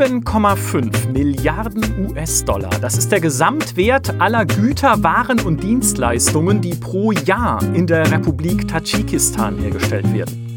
7,5 Milliarden US-Dollar. Das ist der Gesamtwert aller Güter, Waren und Dienstleistungen, die pro Jahr in der Republik Tadschikistan hergestellt werden.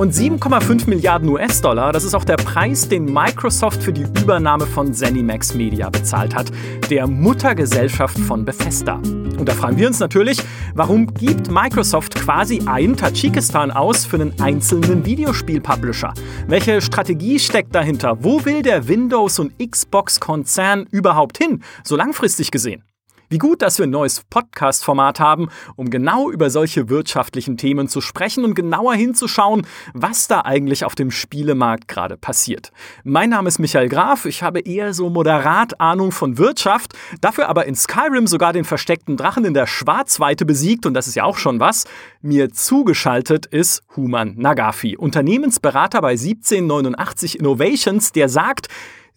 Und 7,5 Milliarden US-Dollar, das ist auch der Preis, den Microsoft für die Übernahme von ZeniMax Media bezahlt hat, der Muttergesellschaft von Bethesda. Und da fragen wir uns natürlich, warum gibt Microsoft quasi ein Tadschikistan aus für einen einzelnen Videospiel-Publisher? Welche Strategie steckt dahinter? Wo will der Windows- und Xbox-Konzern überhaupt hin, so langfristig gesehen? Wie gut, dass wir ein neues Podcast-Format haben, um genau über solche wirtschaftlichen Themen zu sprechen und genauer hinzuschauen, was da eigentlich auf dem Spielemarkt gerade passiert. Mein Name ist Michael Graf, ich habe eher so moderat Ahnung von Wirtschaft, dafür aber in Skyrim sogar den versteckten Drachen in der Schwarzweite besiegt und das ist ja auch schon was. Mir zugeschaltet ist Human Nagafi, Unternehmensberater bei 1789 Innovations, der sagt,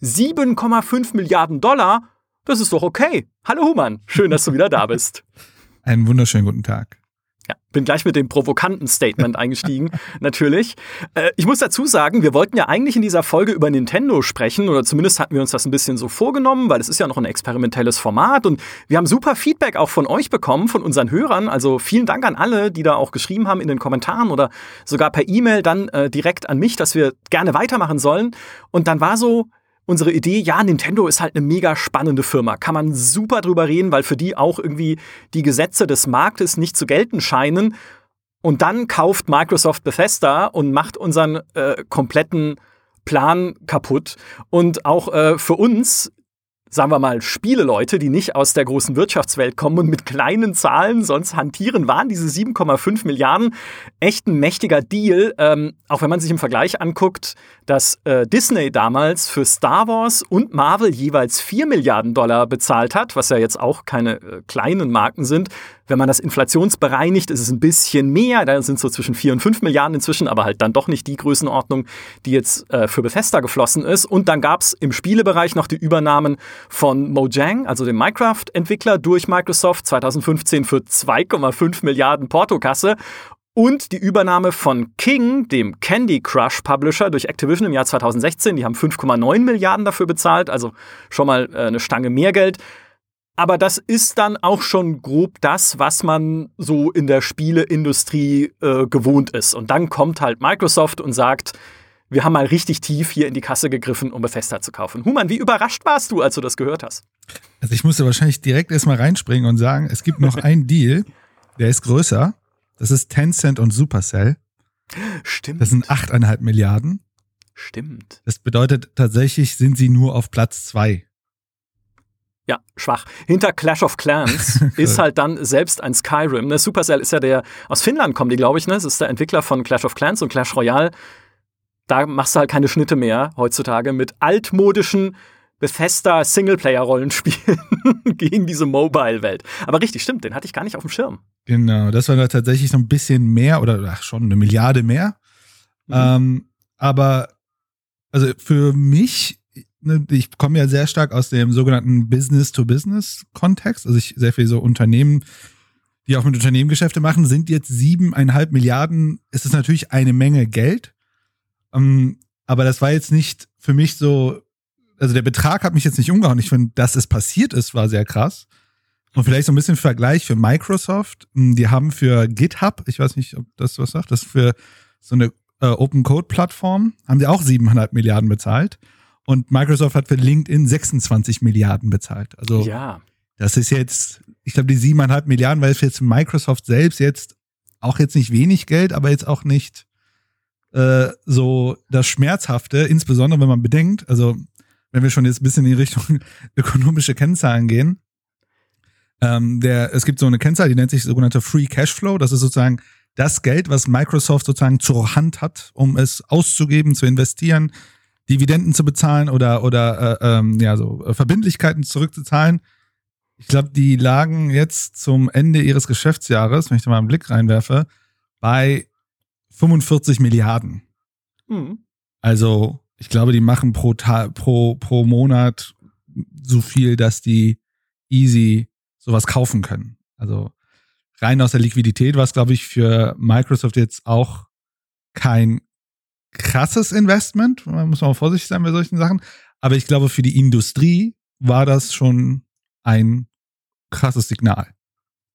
7,5 Milliarden Dollar das ist doch okay. Hallo Human, schön, dass du wieder da bist. Einen wunderschönen guten Tag. Ja, bin gleich mit dem provokanten Statement eingestiegen, natürlich. Äh, ich muss dazu sagen, wir wollten ja eigentlich in dieser Folge über Nintendo sprechen, oder zumindest hatten wir uns das ein bisschen so vorgenommen, weil es ist ja noch ein experimentelles Format und wir haben super Feedback auch von euch bekommen, von unseren Hörern. Also vielen Dank an alle, die da auch geschrieben haben in den Kommentaren oder sogar per E-Mail dann äh, direkt an mich, dass wir gerne weitermachen sollen. Und dann war so, unsere Idee, ja, Nintendo ist halt eine mega spannende Firma. Kann man super drüber reden, weil für die auch irgendwie die Gesetze des Marktes nicht zu gelten scheinen. Und dann kauft Microsoft Bethesda und macht unseren äh, kompletten Plan kaputt. Und auch äh, für uns sagen wir mal, Spieleleute, die nicht aus der großen Wirtschaftswelt kommen und mit kleinen Zahlen sonst hantieren, waren diese 7,5 Milliarden echt ein mächtiger Deal. Ähm, auch wenn man sich im Vergleich anguckt, dass äh, Disney damals für Star Wars und Marvel jeweils 4 Milliarden Dollar bezahlt hat, was ja jetzt auch keine äh, kleinen Marken sind. Wenn man das inflationsbereinigt, ist es ein bisschen mehr. Da sind so zwischen 4 und 5 Milliarden inzwischen, aber halt dann doch nicht die Größenordnung, die jetzt äh, für Bethesda geflossen ist. Und dann gab es im Spielebereich noch die Übernahmen von Mojang, also dem Minecraft-Entwickler, durch Microsoft 2015 für 2,5 Milliarden Portokasse und die Übernahme von King, dem Candy Crush Publisher, durch Activision im Jahr 2016. Die haben 5,9 Milliarden dafür bezahlt, also schon mal äh, eine Stange mehr Geld. Aber das ist dann auch schon grob das, was man so in der Spieleindustrie äh, gewohnt ist. Und dann kommt halt Microsoft und sagt, wir haben mal richtig tief hier in die Kasse gegriffen, um Bethesda zu kaufen. Human, wie überrascht warst du, als du das gehört hast? Also ich musste wahrscheinlich direkt erstmal reinspringen und sagen, es gibt noch einen Deal, der ist größer. Das ist Tencent und Supercell. Stimmt. Das sind 8,5 Milliarden. Stimmt. Das bedeutet, tatsächlich sind sie nur auf Platz zwei. Ja, schwach. Hinter Clash of Clans ist halt dann selbst ein Skyrim. Ne? Supercell ist ja der, aus Finnland kommen die, glaube ich, ne? Das ist der Entwickler von Clash of Clans und Clash Royale. Da machst du halt keine Schnitte mehr heutzutage mit altmodischen Bethesda Singleplayer-Rollenspielen gegen diese Mobile-Welt. Aber richtig, stimmt, den hatte ich gar nicht auf dem Schirm. Genau, das war tatsächlich so ein bisschen mehr oder ach, schon eine Milliarde mehr. Mhm. Ähm, aber also für mich, ich komme ja sehr stark aus dem sogenannten Business-to-Business-Kontext, also ich sehr viel so Unternehmen, die auch mit Unternehmen Geschäfte machen, sind jetzt siebeneinhalb Milliarden, ist es natürlich eine Menge Geld. Ähm, aber das war jetzt nicht für mich so also der Betrag hat mich jetzt nicht umgehauen. Ich finde, dass es passiert ist, war sehr krass. Und vielleicht so ein bisschen Vergleich für Microsoft. Hm, die haben für GitHub, ich weiß nicht, ob das was sagt, das ist für so eine äh, Open Code Plattform, haben die auch 700 Milliarden bezahlt. Und Microsoft hat für LinkedIn 26 Milliarden bezahlt. Also, ja. das ist jetzt, ich glaube, die 7,5 Milliarden, weil es jetzt Microsoft selbst jetzt auch jetzt nicht wenig Geld, aber jetzt auch nicht äh, so das Schmerzhafte, insbesondere wenn man bedenkt, also wenn wir schon jetzt ein bisschen in die Richtung ökonomische Kennzahlen gehen. Ähm, der, es gibt so eine Kennzahl, die nennt sich sogenannte Free Cashflow. Das ist sozusagen das Geld, was Microsoft sozusagen zur Hand hat, um es auszugeben, zu investieren, Dividenden zu bezahlen oder oder äh, ähm, ja so äh, Verbindlichkeiten zurückzuzahlen. Ich glaube, die lagen jetzt zum Ende ihres Geschäftsjahres, wenn ich da mal einen Blick reinwerfe, bei 45 Milliarden. Mhm. Also ich glaube, die machen pro, Ta pro, pro Monat so viel, dass die easy sowas kaufen können. Also rein aus der Liquidität war es, glaube ich, für Microsoft jetzt auch kein krasses Investment. Man muss mal vorsichtig sein bei solchen Sachen. Aber ich glaube, für die Industrie war das schon ein krasses Signal.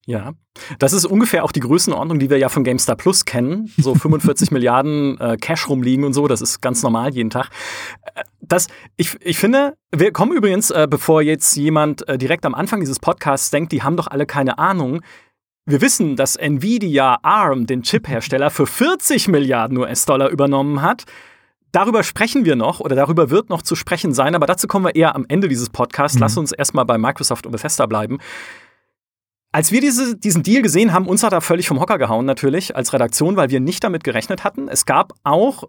Ja, das ist ungefähr auch die Größenordnung, die wir ja von GameStar Plus kennen. So 45 Milliarden äh, Cash rumliegen und so, das ist ganz normal jeden Tag. Äh, das, ich, ich finde, wir kommen übrigens, äh, bevor jetzt jemand äh, direkt am Anfang dieses Podcasts denkt, die haben doch alle keine Ahnung. Wir wissen, dass Nvidia ARM, den Chip-Hersteller, für 40 Milliarden US-Dollar übernommen hat. Darüber sprechen wir noch oder darüber wird noch zu sprechen sein, aber dazu kommen wir eher am Ende dieses Podcasts. Mhm. Lass uns erstmal bei Microsoft und Bethesda bleiben. Als wir diese, diesen Deal gesehen haben, uns hat er völlig vom Hocker gehauen natürlich als Redaktion, weil wir nicht damit gerechnet hatten. Es gab auch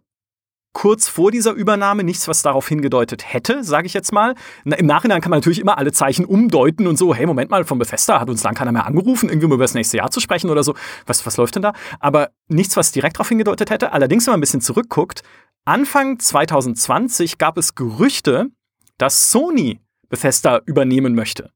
kurz vor dieser Übernahme nichts, was darauf hingedeutet hätte, sage ich jetzt mal. Na, Im Nachhinein kann man natürlich immer alle Zeichen umdeuten und so, hey, Moment mal, von Bethesda hat uns lang keiner mehr angerufen, irgendwie um über das nächste Jahr zu sprechen oder so. Was, was läuft denn da? Aber nichts, was direkt darauf hingedeutet hätte. Allerdings, wenn man ein bisschen zurückguckt, Anfang 2020 gab es Gerüchte, dass Sony Bethesda übernehmen möchte.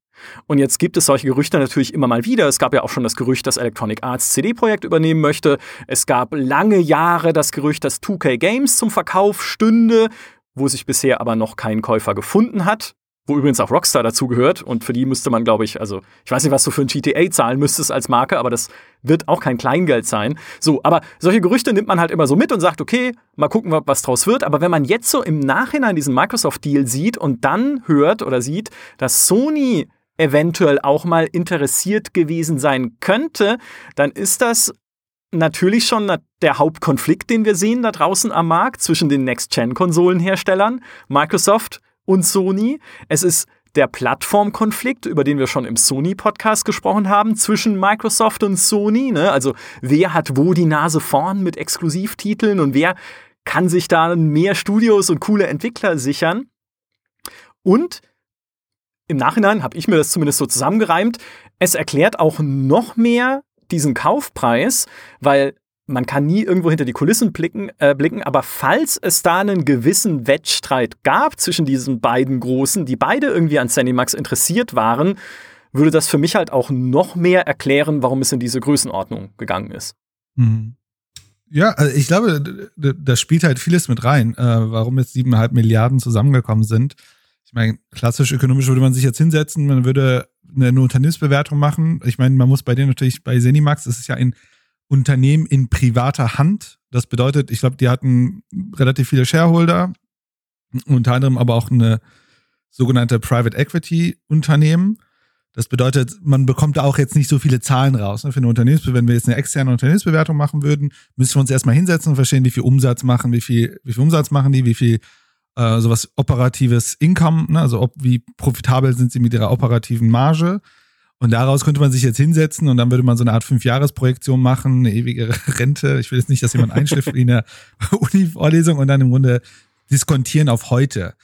Und jetzt gibt es solche Gerüchte natürlich immer mal wieder. Es gab ja auch schon das Gerücht, dass Electronic Arts CD-Projekt übernehmen möchte. Es gab lange Jahre das Gerücht, dass 2K Games zum Verkauf stünde, wo sich bisher aber noch kein Käufer gefunden hat wo übrigens auch Rockstar dazugehört. Und für die müsste man, glaube ich, also ich weiß nicht, was du für ein GTA zahlen müsstest als Marke, aber das wird auch kein Kleingeld sein. So, aber solche Gerüchte nimmt man halt immer so mit und sagt, okay, mal gucken, was draus wird. Aber wenn man jetzt so im Nachhinein diesen Microsoft-Deal sieht und dann hört oder sieht, dass Sony eventuell auch mal interessiert gewesen sein könnte, dann ist das natürlich schon der Hauptkonflikt, den wir sehen da draußen am Markt zwischen den Next-Gen-Konsolenherstellern, Microsoft und Sony. Es ist der Plattformkonflikt, über den wir schon im Sony-Podcast gesprochen haben, zwischen Microsoft und Sony. Ne? Also wer hat wo die Nase vorn mit Exklusivtiteln und wer kann sich da mehr Studios und coole Entwickler sichern. Und im Nachhinein habe ich mir das zumindest so zusammengereimt. Es erklärt auch noch mehr diesen Kaufpreis, weil man kann nie irgendwo hinter die Kulissen blicken, äh, blicken, aber falls es da einen gewissen Wettstreit gab zwischen diesen beiden Großen, die beide irgendwie an Zenimax interessiert waren, würde das für mich halt auch noch mehr erklären, warum es in diese Größenordnung gegangen ist. Mhm. Ja, also ich glaube, da spielt halt vieles mit rein, äh, warum jetzt siebeneinhalb Milliarden zusammengekommen sind meine, klassisch ökonomisch würde man sich jetzt hinsetzen, man würde eine, Unternehmensbewertung machen. Ich meine, man muss bei denen natürlich, bei Zenimax, das ist ja ein Unternehmen in privater Hand. Das bedeutet, ich glaube, die hatten relativ viele Shareholder, unter anderem aber auch eine sogenannte Private Equity Unternehmen. Das bedeutet, man bekommt da auch jetzt nicht so viele Zahlen raus. Ne? Für eine Unternehmensbewertung, wenn wir jetzt eine externe Unternehmensbewertung machen würden, müssen wir uns erstmal hinsetzen und verstehen, wie viel Umsatz machen, wie viel, wie viel Umsatz machen die, wie viel äh, sowas operatives Income, ne? also ob, wie profitabel sind sie mit ihrer operativen Marge. Und daraus könnte man sich jetzt hinsetzen und dann würde man so eine Art Fünfjahresprojektion machen, eine ewige Rente. Ich will jetzt nicht, dass jemand einschläft in der Uni-Vorlesung und dann im Grunde diskontieren auf heute.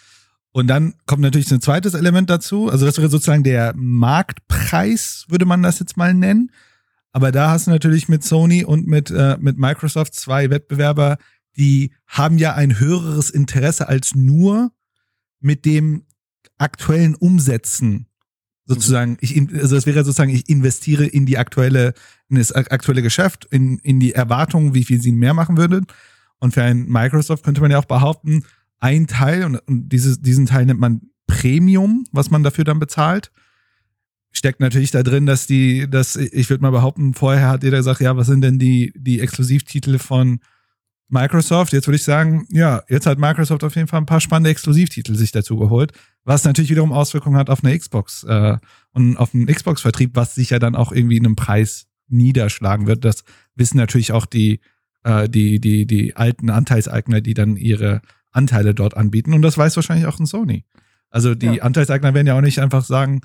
Und dann kommt natürlich ein zweites Element dazu. Also das wäre sozusagen der Marktpreis, würde man das jetzt mal nennen. Aber da hast du natürlich mit Sony und mit, äh, mit Microsoft zwei Wettbewerber, die haben ja ein höheres Interesse als nur mit dem aktuellen Umsetzen sozusagen, ich, also das wäre sozusagen, ich investiere in die aktuelle, in das aktuelle Geschäft, in, in die Erwartungen, wie viel sie mehr machen würden. Und für ein Microsoft könnte man ja auch behaupten, ein Teil, und, und dieses, diesen Teil nennt man Premium, was man dafür dann bezahlt, steckt natürlich da drin, dass die, dass, ich würde mal behaupten, vorher hat jeder gesagt, ja, was sind denn die, die Exklusivtitel von Microsoft, jetzt würde ich sagen, ja, jetzt hat Microsoft auf jeden Fall ein paar spannende Exklusivtitel sich dazu geholt, was natürlich wiederum Auswirkungen hat auf eine Xbox äh, und auf einen Xbox-Vertrieb, was sich ja dann auch irgendwie in einem Preis niederschlagen wird. Das wissen natürlich auch die, äh, die, die, die alten Anteilseigner, die dann ihre Anteile dort anbieten. Und das weiß wahrscheinlich auch ein Sony. Also die ja. Anteilseigner werden ja auch nicht einfach sagen,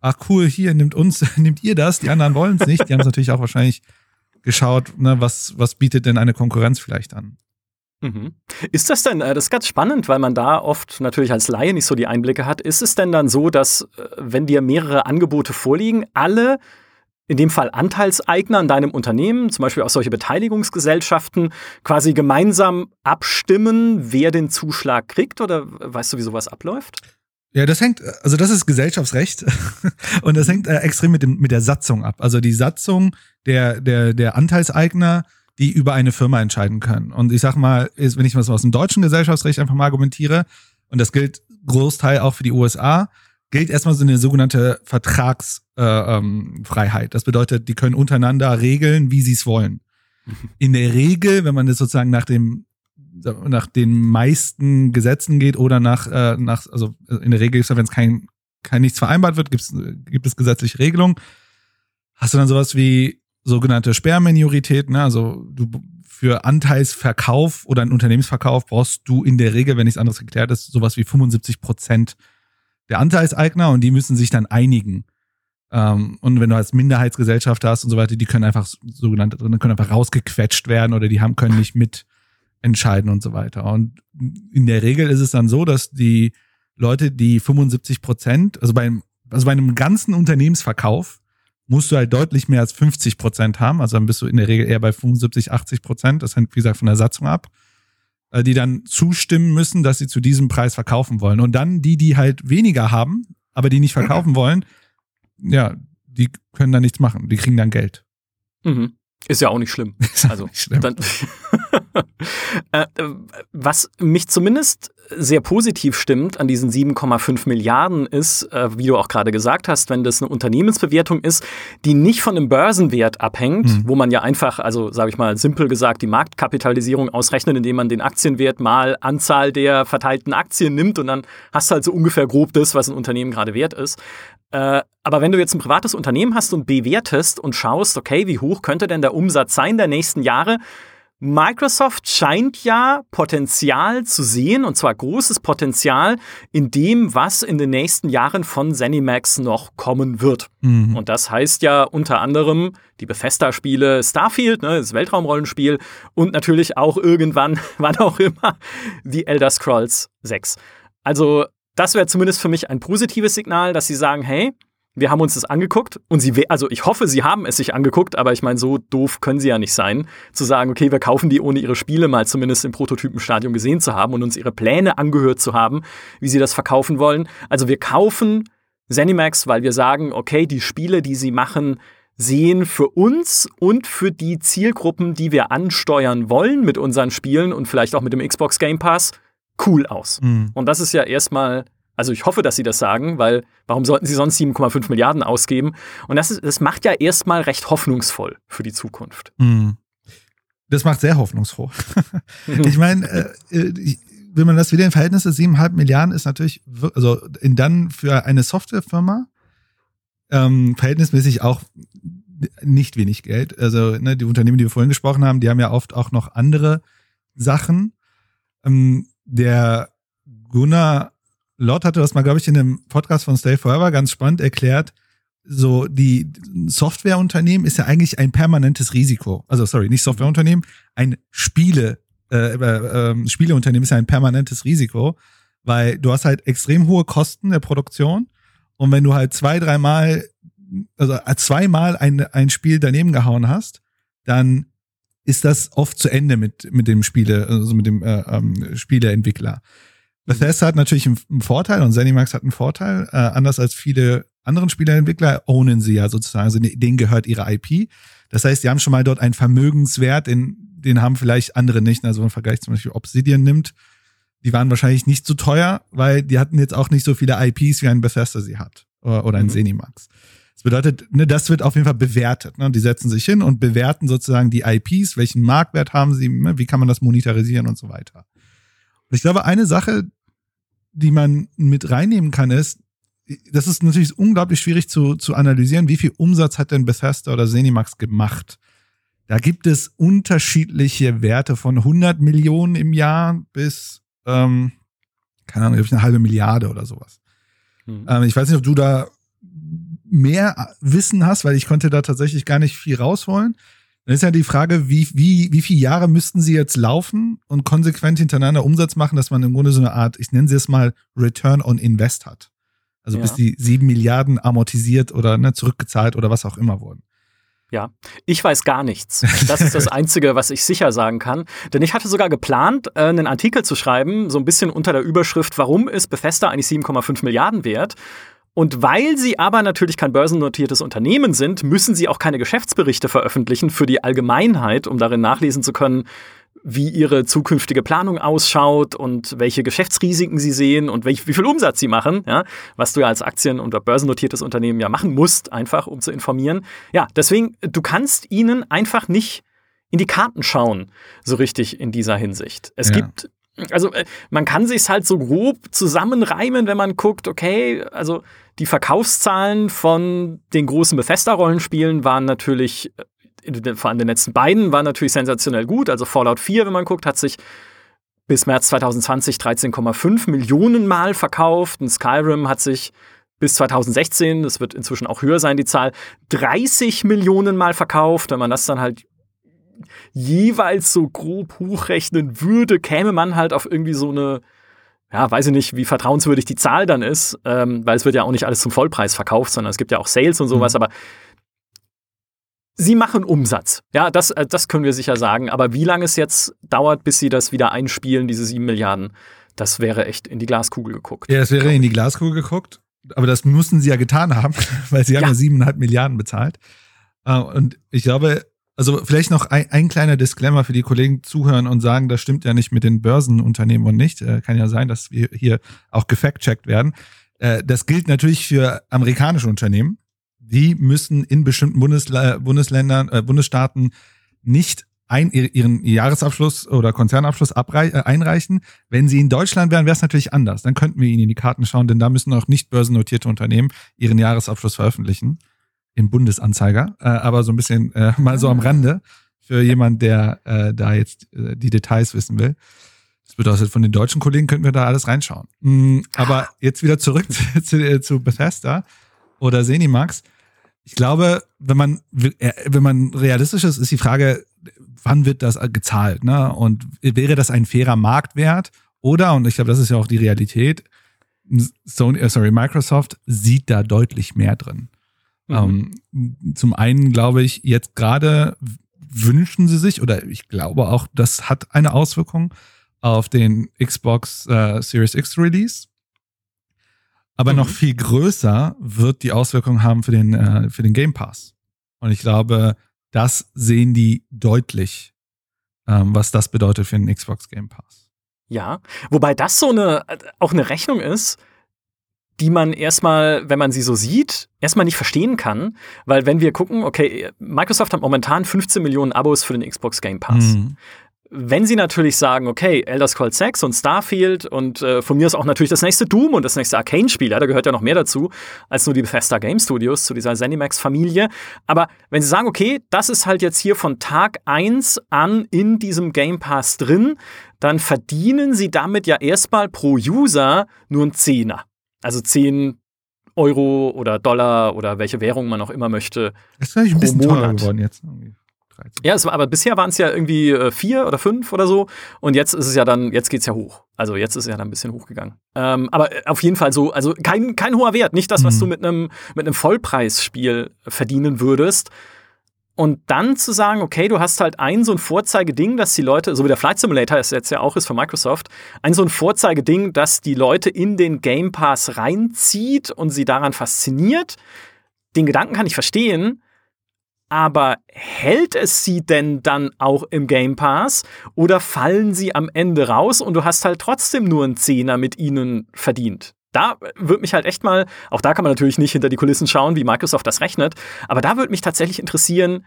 ach cool, hier nimmt uns, nimmt ihr das, die anderen wollen es nicht. Die haben es natürlich auch wahrscheinlich geschaut, ne, was, was bietet denn eine Konkurrenz vielleicht an. Mhm. Ist das denn, äh, das ist ganz spannend, weil man da oft natürlich als Laie nicht so die Einblicke hat. Ist es denn dann so, dass, äh, wenn dir mehrere Angebote vorliegen, alle in dem Fall Anteilseigner an deinem Unternehmen, zum Beispiel auch solche Beteiligungsgesellschaften, quasi gemeinsam abstimmen, wer den Zuschlag kriegt? Oder weißt du, wie sowas abläuft? Ja, das hängt, also das ist Gesellschaftsrecht und das hängt äh, extrem mit, dem, mit der Satzung ab. Also die Satzung der, der, der Anteilseigner, die über eine Firma entscheiden können. Und ich sag mal, ist, wenn ich was aus dem deutschen Gesellschaftsrecht einfach mal argumentiere, und das gilt Großteil auch für die USA, gilt erstmal so eine sogenannte Vertragsfreiheit. Äh, ähm, das bedeutet, die können untereinander regeln, wie sie es wollen. In der Regel, wenn man das sozusagen nach dem nach den meisten Gesetzen geht oder nach, äh, nach also in der Regel ist wenn es kein, kein nichts vereinbart wird, gibt's, gibt es gesetzliche Regelungen. Hast du dann sowas wie sogenannte Sperrmajorität, ne? Also du für Anteilsverkauf oder einen Unternehmensverkauf brauchst du in der Regel, wenn nichts anderes geklärt ist, sowas wie 75 Prozent der Anteilseigner und die müssen sich dann einigen. Ähm, und wenn du als Minderheitsgesellschaft hast und so weiter, die können einfach sogenannte, können einfach rausgequetscht werden oder die haben, können nicht mit entscheiden und so weiter. Und in der Regel ist es dann so, dass die Leute, die 75 Prozent, also beim, also bei einem ganzen Unternehmensverkauf musst du halt deutlich mehr als 50 Prozent haben. Also dann bist du in der Regel eher bei 75, 80 Prozent. Das hängt, wie gesagt, von der Satzung ab. Äh, die dann zustimmen müssen, dass sie zu diesem Preis verkaufen wollen. Und dann die, die halt weniger haben, aber die nicht verkaufen wollen, ja, die können dann nichts machen. Die kriegen dann Geld. Mhm. Ist ja auch nicht schlimm. Also, nicht schlimm. Dann, äh, was mich zumindest sehr positiv stimmt an diesen 7,5 Milliarden ist, äh, wie du auch gerade gesagt hast, wenn das eine Unternehmensbewertung ist, die nicht von einem Börsenwert abhängt, mhm. wo man ja einfach, also sage ich mal simpel gesagt, die Marktkapitalisierung ausrechnet, indem man den Aktienwert mal Anzahl der verteilten Aktien nimmt und dann hast du halt so ungefähr grob das, was ein Unternehmen gerade wert ist. Äh, aber wenn du jetzt ein privates Unternehmen hast und bewertest und schaust, okay, wie hoch könnte denn der Umsatz sein der nächsten Jahre, Microsoft scheint ja Potenzial zu sehen, und zwar großes Potenzial in dem, was in den nächsten Jahren von ZeniMax noch kommen wird. Mhm. Und das heißt ja unter anderem die Bethesda-Spiele Starfield, ne, das Weltraumrollenspiel, und natürlich auch irgendwann, wann auch immer, die Elder Scrolls 6. Also, das wäre zumindest für mich ein positives Signal, dass sie sagen, hey, wir haben uns das angeguckt und sie, also ich hoffe, sie haben es sich angeguckt, aber ich meine, so doof können sie ja nicht sein, zu sagen, okay, wir kaufen die, ohne ihre Spiele mal zumindest im Prototypenstadium gesehen zu haben und uns ihre Pläne angehört zu haben, wie sie das verkaufen wollen. Also wir kaufen Zenimax, weil wir sagen, okay, die Spiele, die sie machen, sehen für uns und für die Zielgruppen, die wir ansteuern wollen mit unseren Spielen und vielleicht auch mit dem Xbox Game Pass, cool aus. Mhm. Und das ist ja erstmal also ich hoffe, dass sie das sagen, weil warum sollten sie sonst 7,5 Milliarden ausgeben? Und das, ist, das macht ja erstmal recht hoffnungsvoll für die Zukunft. Mhm. Das macht sehr hoffnungsfroh. ich meine, äh, äh wenn man das wieder in Verhältnisse 7,5 Milliarden ist natürlich, also in dann für eine Softwarefirma ähm, verhältnismäßig auch nicht wenig Geld. Also ne, die Unternehmen, die wir vorhin gesprochen haben, die haben ja oft auch noch andere Sachen. Ähm, der Gunnar Lord hatte das mal, glaube ich, in einem Podcast von Stay Forever ganz spannend erklärt. So, die Softwareunternehmen ist ja eigentlich ein permanentes Risiko. Also, sorry, nicht Softwareunternehmen, ein Spiele, äh, äh, Spieleunternehmen ist ja ein permanentes Risiko, weil du hast halt extrem hohe Kosten der Produktion. Und wenn du halt zwei, dreimal, also zweimal ein, ein Spiel daneben gehauen hast, dann ist das oft zu Ende mit, mit dem Spiele, also mit dem äh, ähm, Spieleentwickler. Bethesda hat natürlich einen Vorteil und ZeniMax hat einen Vorteil. Äh, anders als viele anderen Spieleentwickler ownen sie ja sozusagen, also denen gehört ihre IP. Das heißt, die haben schon mal dort einen Vermögenswert, den, den haben vielleicht andere nicht. Also im Vergleich zum Beispiel Obsidian nimmt, die waren wahrscheinlich nicht so teuer, weil die hatten jetzt auch nicht so viele IPs, wie ein Bethesda sie hat oder, oder ein mhm. ZeniMax. Das bedeutet, ne, das wird auf jeden Fall bewertet. Ne? Die setzen sich hin und bewerten sozusagen die IPs, welchen Marktwert haben sie, ne? wie kann man das monetarisieren und so weiter. Und ich glaube, eine Sache, die man mit reinnehmen kann, ist, das ist natürlich unglaublich schwierig zu, zu analysieren, wie viel Umsatz hat denn Bethesda oder Zenimax gemacht. Da gibt es unterschiedliche Werte von 100 Millionen im Jahr bis, ähm, keine Ahnung, eine halbe Milliarde oder sowas. Hm. Ähm, ich weiß nicht, ob du da mehr Wissen hast, weil ich konnte da tatsächlich gar nicht viel rausholen. Dann ist ja die Frage, wie, wie, wie viele Jahre müssten sie jetzt laufen und konsequent hintereinander Umsatz machen, dass man im Grunde so eine Art, ich nenne sie es mal, Return on Invest hat. Also ja. bis die sieben Milliarden amortisiert oder ne, zurückgezahlt oder was auch immer wurden. Ja, ich weiß gar nichts. Das ist das Einzige, was ich sicher sagen kann. Denn ich hatte sogar geplant, äh, einen Artikel zu schreiben, so ein bisschen unter der Überschrift, warum ist Bethesda eigentlich 7,5 Milliarden wert? Und weil sie aber natürlich kein börsennotiertes Unternehmen sind, müssen sie auch keine Geschäftsberichte veröffentlichen für die Allgemeinheit, um darin nachlesen zu können, wie ihre zukünftige Planung ausschaut und welche Geschäftsrisiken sie sehen und welch, wie viel Umsatz sie machen, ja, was du ja als Aktien- oder börsennotiertes Unternehmen ja machen musst, einfach um zu informieren. Ja, deswegen, du kannst ihnen einfach nicht in die Karten schauen, so richtig in dieser Hinsicht. Es ja. gibt also äh, man kann sich halt so grob zusammenreimen, wenn man guckt, okay, also die Verkaufszahlen von den großen Bethesda-Rollenspielen waren natürlich, äh, vor allem den letzten beiden, waren natürlich sensationell gut. Also Fallout 4, wenn man guckt, hat sich bis März 2020 13,5 Millionen Mal verkauft. Und Skyrim hat sich bis 2016, das wird inzwischen auch höher sein, die Zahl, 30 Millionen Mal verkauft. Wenn man das dann halt jeweils so grob hochrechnen würde, käme man halt auf irgendwie so eine, ja, weiß ich nicht, wie vertrauenswürdig die Zahl dann ist, ähm, weil es wird ja auch nicht alles zum Vollpreis verkauft, sondern es gibt ja auch Sales und sowas, mhm. aber sie machen Umsatz. Ja, das, äh, das können wir sicher sagen. Aber wie lange es jetzt dauert, bis sie das wieder einspielen, diese sieben Milliarden, das wäre echt in die Glaskugel geguckt. Ja, es wäre in die Glaskugel geguckt. Aber das mussten sie ja getan haben, weil sie ja. haben ja siebeneinhalb Milliarden bezahlt. Äh, und ich glaube, also vielleicht noch ein, ein, kleiner Disclaimer für die Kollegen zuhören und sagen, das stimmt ja nicht mit den Börsenunternehmen und nicht. Äh, kann ja sein, dass wir hier auch gefact-checkt werden. Äh, das gilt natürlich für amerikanische Unternehmen. Die müssen in bestimmten Bundesla Bundesländern, äh, Bundesstaaten nicht ein, ihren Jahresabschluss oder Konzernabschluss äh, einreichen. Wenn sie in Deutschland wären, wäre es natürlich anders. Dann könnten wir ihnen in die Karten schauen, denn da müssen auch nicht börsennotierte Unternehmen ihren Jahresabschluss veröffentlichen im Bundesanzeiger, äh, aber so ein bisschen äh, mal so am ah. Rande für jemand, der äh, da jetzt äh, die Details wissen will. Das bedeutet, von den deutschen Kollegen könnten wir da alles reinschauen. Mhm, aber jetzt wieder zurück zu, äh, zu Bethesda oder Zenimax. Ich glaube, wenn man, äh, wenn man realistisch ist, ist die Frage, wann wird das gezahlt? Ne? Und wäre das ein fairer Marktwert? Oder, und ich glaube, das ist ja auch die Realität, Sony, äh, sorry, Microsoft sieht da deutlich mehr drin. Mhm. Ähm, zum einen glaube ich, jetzt gerade wünschen sie sich, oder ich glaube auch, das hat eine Auswirkung auf den Xbox äh, Series X Release. Aber mhm. noch viel größer wird die Auswirkung haben für den, äh, für den Game Pass. Und ich glaube, das sehen die deutlich, ähm, was das bedeutet für den Xbox Game Pass. Ja, wobei das so eine, auch eine Rechnung ist, die man erstmal, wenn man sie so sieht, erstmal nicht verstehen kann. Weil wenn wir gucken, okay, Microsoft hat momentan 15 Millionen Abos für den Xbox Game Pass. Mhm. Wenn sie natürlich sagen, okay, Elder Scrolls 6 und Starfield und äh, von mir ist auch natürlich das nächste Doom und das nächste Arcane-Spiel, ja, da gehört ja noch mehr dazu, als nur die Bethesda Game Studios zu dieser ZeniMax-Familie. Aber wenn sie sagen, okay, das ist halt jetzt hier von Tag 1 an in diesem Game Pass drin, dann verdienen sie damit ja erstmal pro User nur einen Zehner. Also 10 Euro oder Dollar oder welche Währung man auch immer möchte. Das ist eigentlich ein bisschen Monat. teurer geworden jetzt. Ja, war, aber bisher waren es ja irgendwie äh, vier oder fünf oder so. Und jetzt ist es ja dann, jetzt geht's ja hoch. Also jetzt ist es ja dann ein bisschen hochgegangen. Ähm, aber äh, auf jeden Fall so, also kein, kein hoher Wert. Nicht das, was mhm. du mit einem mit einem Vollpreisspiel verdienen würdest. Und dann zu sagen, okay, du hast halt ein so ein Vorzeigeding, dass die Leute, so wie der Flight Simulator es jetzt ja auch ist von Microsoft, ein so ein Vorzeigeding, dass die Leute in den Game Pass reinzieht und sie daran fasziniert. Den Gedanken kann ich verstehen, aber hält es sie denn dann auch im Game Pass oder fallen sie am Ende raus und du hast halt trotzdem nur einen Zehner mit ihnen verdient? Da würde mich halt echt mal, auch da kann man natürlich nicht hinter die Kulissen schauen, wie Microsoft das rechnet, aber da würde mich tatsächlich interessieren,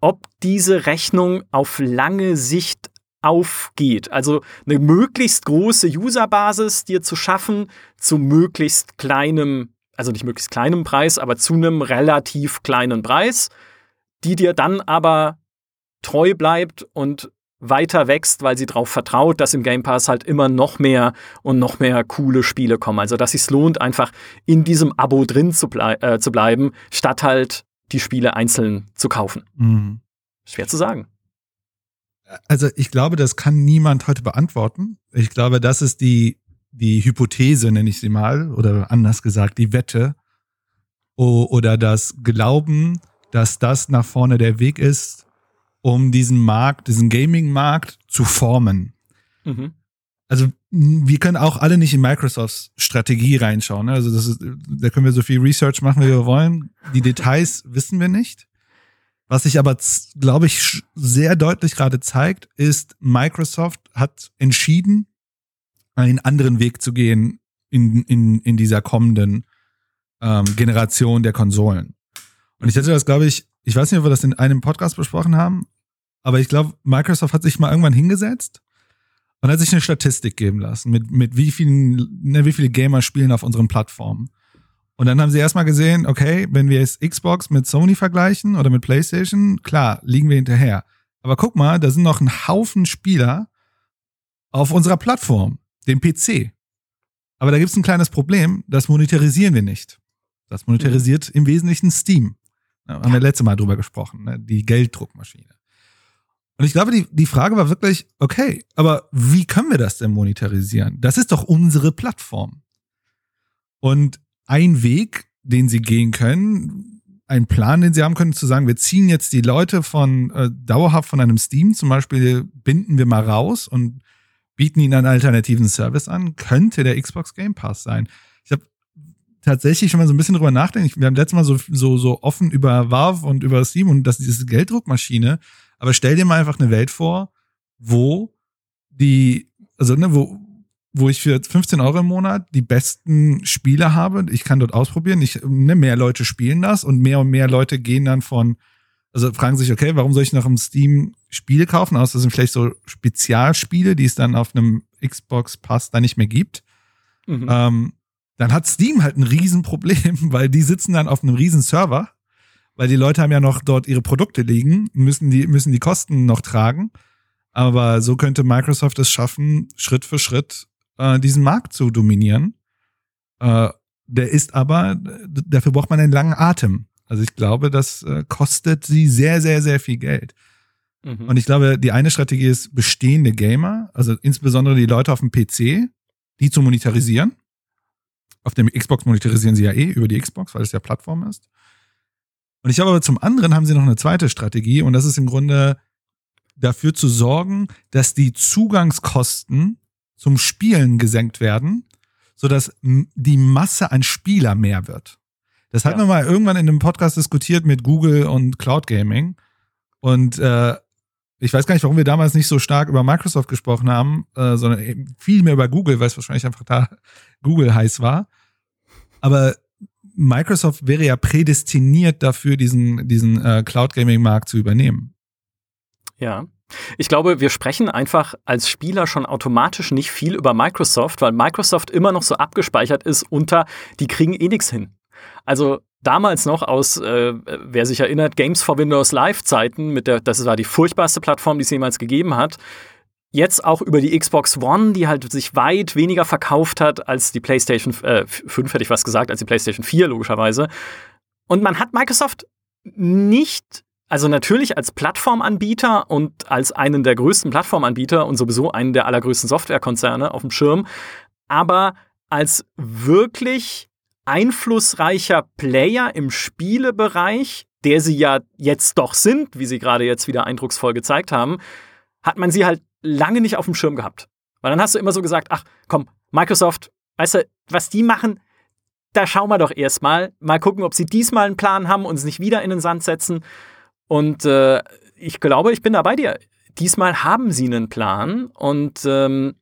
ob diese Rechnung auf lange Sicht aufgeht. Also eine möglichst große Userbasis dir zu schaffen zu möglichst kleinem, also nicht möglichst kleinem Preis, aber zu einem relativ kleinen Preis, die dir dann aber treu bleibt und weiter wächst, weil sie darauf vertraut, dass im Game Pass halt immer noch mehr und noch mehr coole Spiele kommen. Also dass es lohnt, einfach in diesem Abo drin zu, blei äh, zu bleiben, statt halt die Spiele einzeln zu kaufen. Mhm. Schwer zu sagen. Also ich glaube, das kann niemand heute beantworten. Ich glaube, das ist die, die Hypothese, nenne ich sie mal, oder anders gesagt, die Wette oder das Glauben, dass das nach vorne der Weg ist, um diesen Markt, diesen Gaming-Markt zu formen. Mhm. Also wir können auch alle nicht in Microsofts Strategie reinschauen. Ne? Also das ist, da können wir so viel Research machen, wie wir wollen. Die Details wissen wir nicht. Was sich aber, glaube ich, sehr deutlich gerade zeigt, ist, Microsoft hat entschieden, einen anderen Weg zu gehen in, in, in dieser kommenden ähm, Generation der Konsolen. Und ich hätte das, glaube ich, ich weiß nicht, ob wir das in einem Podcast besprochen haben, aber ich glaube, Microsoft hat sich mal irgendwann hingesetzt und hat sich eine Statistik geben lassen, mit, mit wie vielen, ne, wie viele Gamer spielen auf unseren Plattformen. Und dann haben sie erstmal gesehen, okay, wenn wir jetzt Xbox mit Sony vergleichen oder mit PlayStation, klar, liegen wir hinterher. Aber guck mal, da sind noch ein Haufen Spieler auf unserer Plattform, dem PC. Aber da gibt es ein kleines Problem, das monetarisieren wir nicht. Das monetarisiert im Wesentlichen Steam. Da haben wir letzte Mal drüber gesprochen, ne? die Gelddruckmaschine. Und ich glaube, die, die Frage war wirklich, okay, aber wie können wir das denn monetarisieren? Das ist doch unsere Plattform. Und ein Weg, den sie gehen können, ein Plan, den sie haben können, zu sagen, wir ziehen jetzt die Leute von äh, dauerhaft von einem Steam, zum Beispiel binden wir mal raus und bieten ihnen einen alternativen Service an, könnte der Xbox Game Pass sein. Ich habe tatsächlich schon mal so ein bisschen drüber nachdenken. Wir haben letztes Mal so, so, so offen über Valve und über Steam und das diese Gelddruckmaschine. Aber stell dir mal einfach eine Welt vor, wo die, also ne, wo, wo ich für 15 Euro im Monat die besten Spiele habe. Ich kann dort ausprobieren. Ich, ne, mehr Leute spielen das und mehr und mehr Leute gehen dann von, also fragen sich, okay, warum soll ich noch im Steam Spiele kaufen? Außer das sind vielleicht so Spezialspiele, die es dann auf einem Xbox Pass da nicht mehr gibt. Mhm. Ähm, dann hat Steam halt ein Riesenproblem, weil die sitzen dann auf einem riesen Server, weil die Leute haben ja noch dort ihre Produkte liegen, müssen die, müssen die Kosten noch tragen. Aber so könnte Microsoft es schaffen, Schritt für Schritt äh, diesen Markt zu dominieren. Äh, der ist aber, dafür braucht man einen langen Atem. Also ich glaube, das äh, kostet sie sehr, sehr, sehr viel Geld. Mhm. Und ich glaube, die eine Strategie ist, bestehende Gamer, also insbesondere die Leute auf dem PC, die zu monetarisieren. Auf dem Xbox monetarisieren sie ja eh über die Xbox, weil es ja Plattform ist. Und ich glaube aber zum anderen haben sie noch eine zweite Strategie und das ist im Grunde dafür zu sorgen, dass die Zugangskosten zum Spielen gesenkt werden, sodass die Masse an Spieler mehr wird. Das hatten ja. wir mal irgendwann in einem Podcast diskutiert mit Google und Cloud Gaming. Und äh, ich weiß gar nicht, warum wir damals nicht so stark über Microsoft gesprochen haben, äh, sondern viel mehr über Google, weil es wahrscheinlich einfach da Google heiß war. Aber Microsoft wäre ja prädestiniert dafür, diesen, diesen äh, Cloud Gaming Markt zu übernehmen. Ja. Ich glaube, wir sprechen einfach als Spieler schon automatisch nicht viel über Microsoft, weil Microsoft immer noch so abgespeichert ist unter, die kriegen eh nichts hin. Also damals noch aus, äh, wer sich erinnert, Games for Windows Live Zeiten, mit der, das war die furchtbarste Plattform, die es jemals gegeben hat. Jetzt auch über die Xbox One, die halt sich weit weniger verkauft hat als die PlayStation äh, 5, hätte ich was gesagt, als die PlayStation 4, logischerweise. Und man hat Microsoft nicht, also natürlich als Plattformanbieter und als einen der größten Plattformanbieter und sowieso einen der allergrößten Softwarekonzerne auf dem Schirm, aber als wirklich einflussreicher Player im Spielebereich, der sie ja jetzt doch sind, wie sie gerade jetzt wieder eindrucksvoll gezeigt haben, hat man sie halt lange nicht auf dem Schirm gehabt. Weil dann hast du immer so gesagt, ach komm, Microsoft, weißt du, was die machen, da schauen wir doch erstmal. Mal gucken, ob sie diesmal einen Plan haben und es nicht wieder in den Sand setzen. Und äh, ich glaube, ich bin da bei dir. Diesmal haben sie einen Plan und ähm,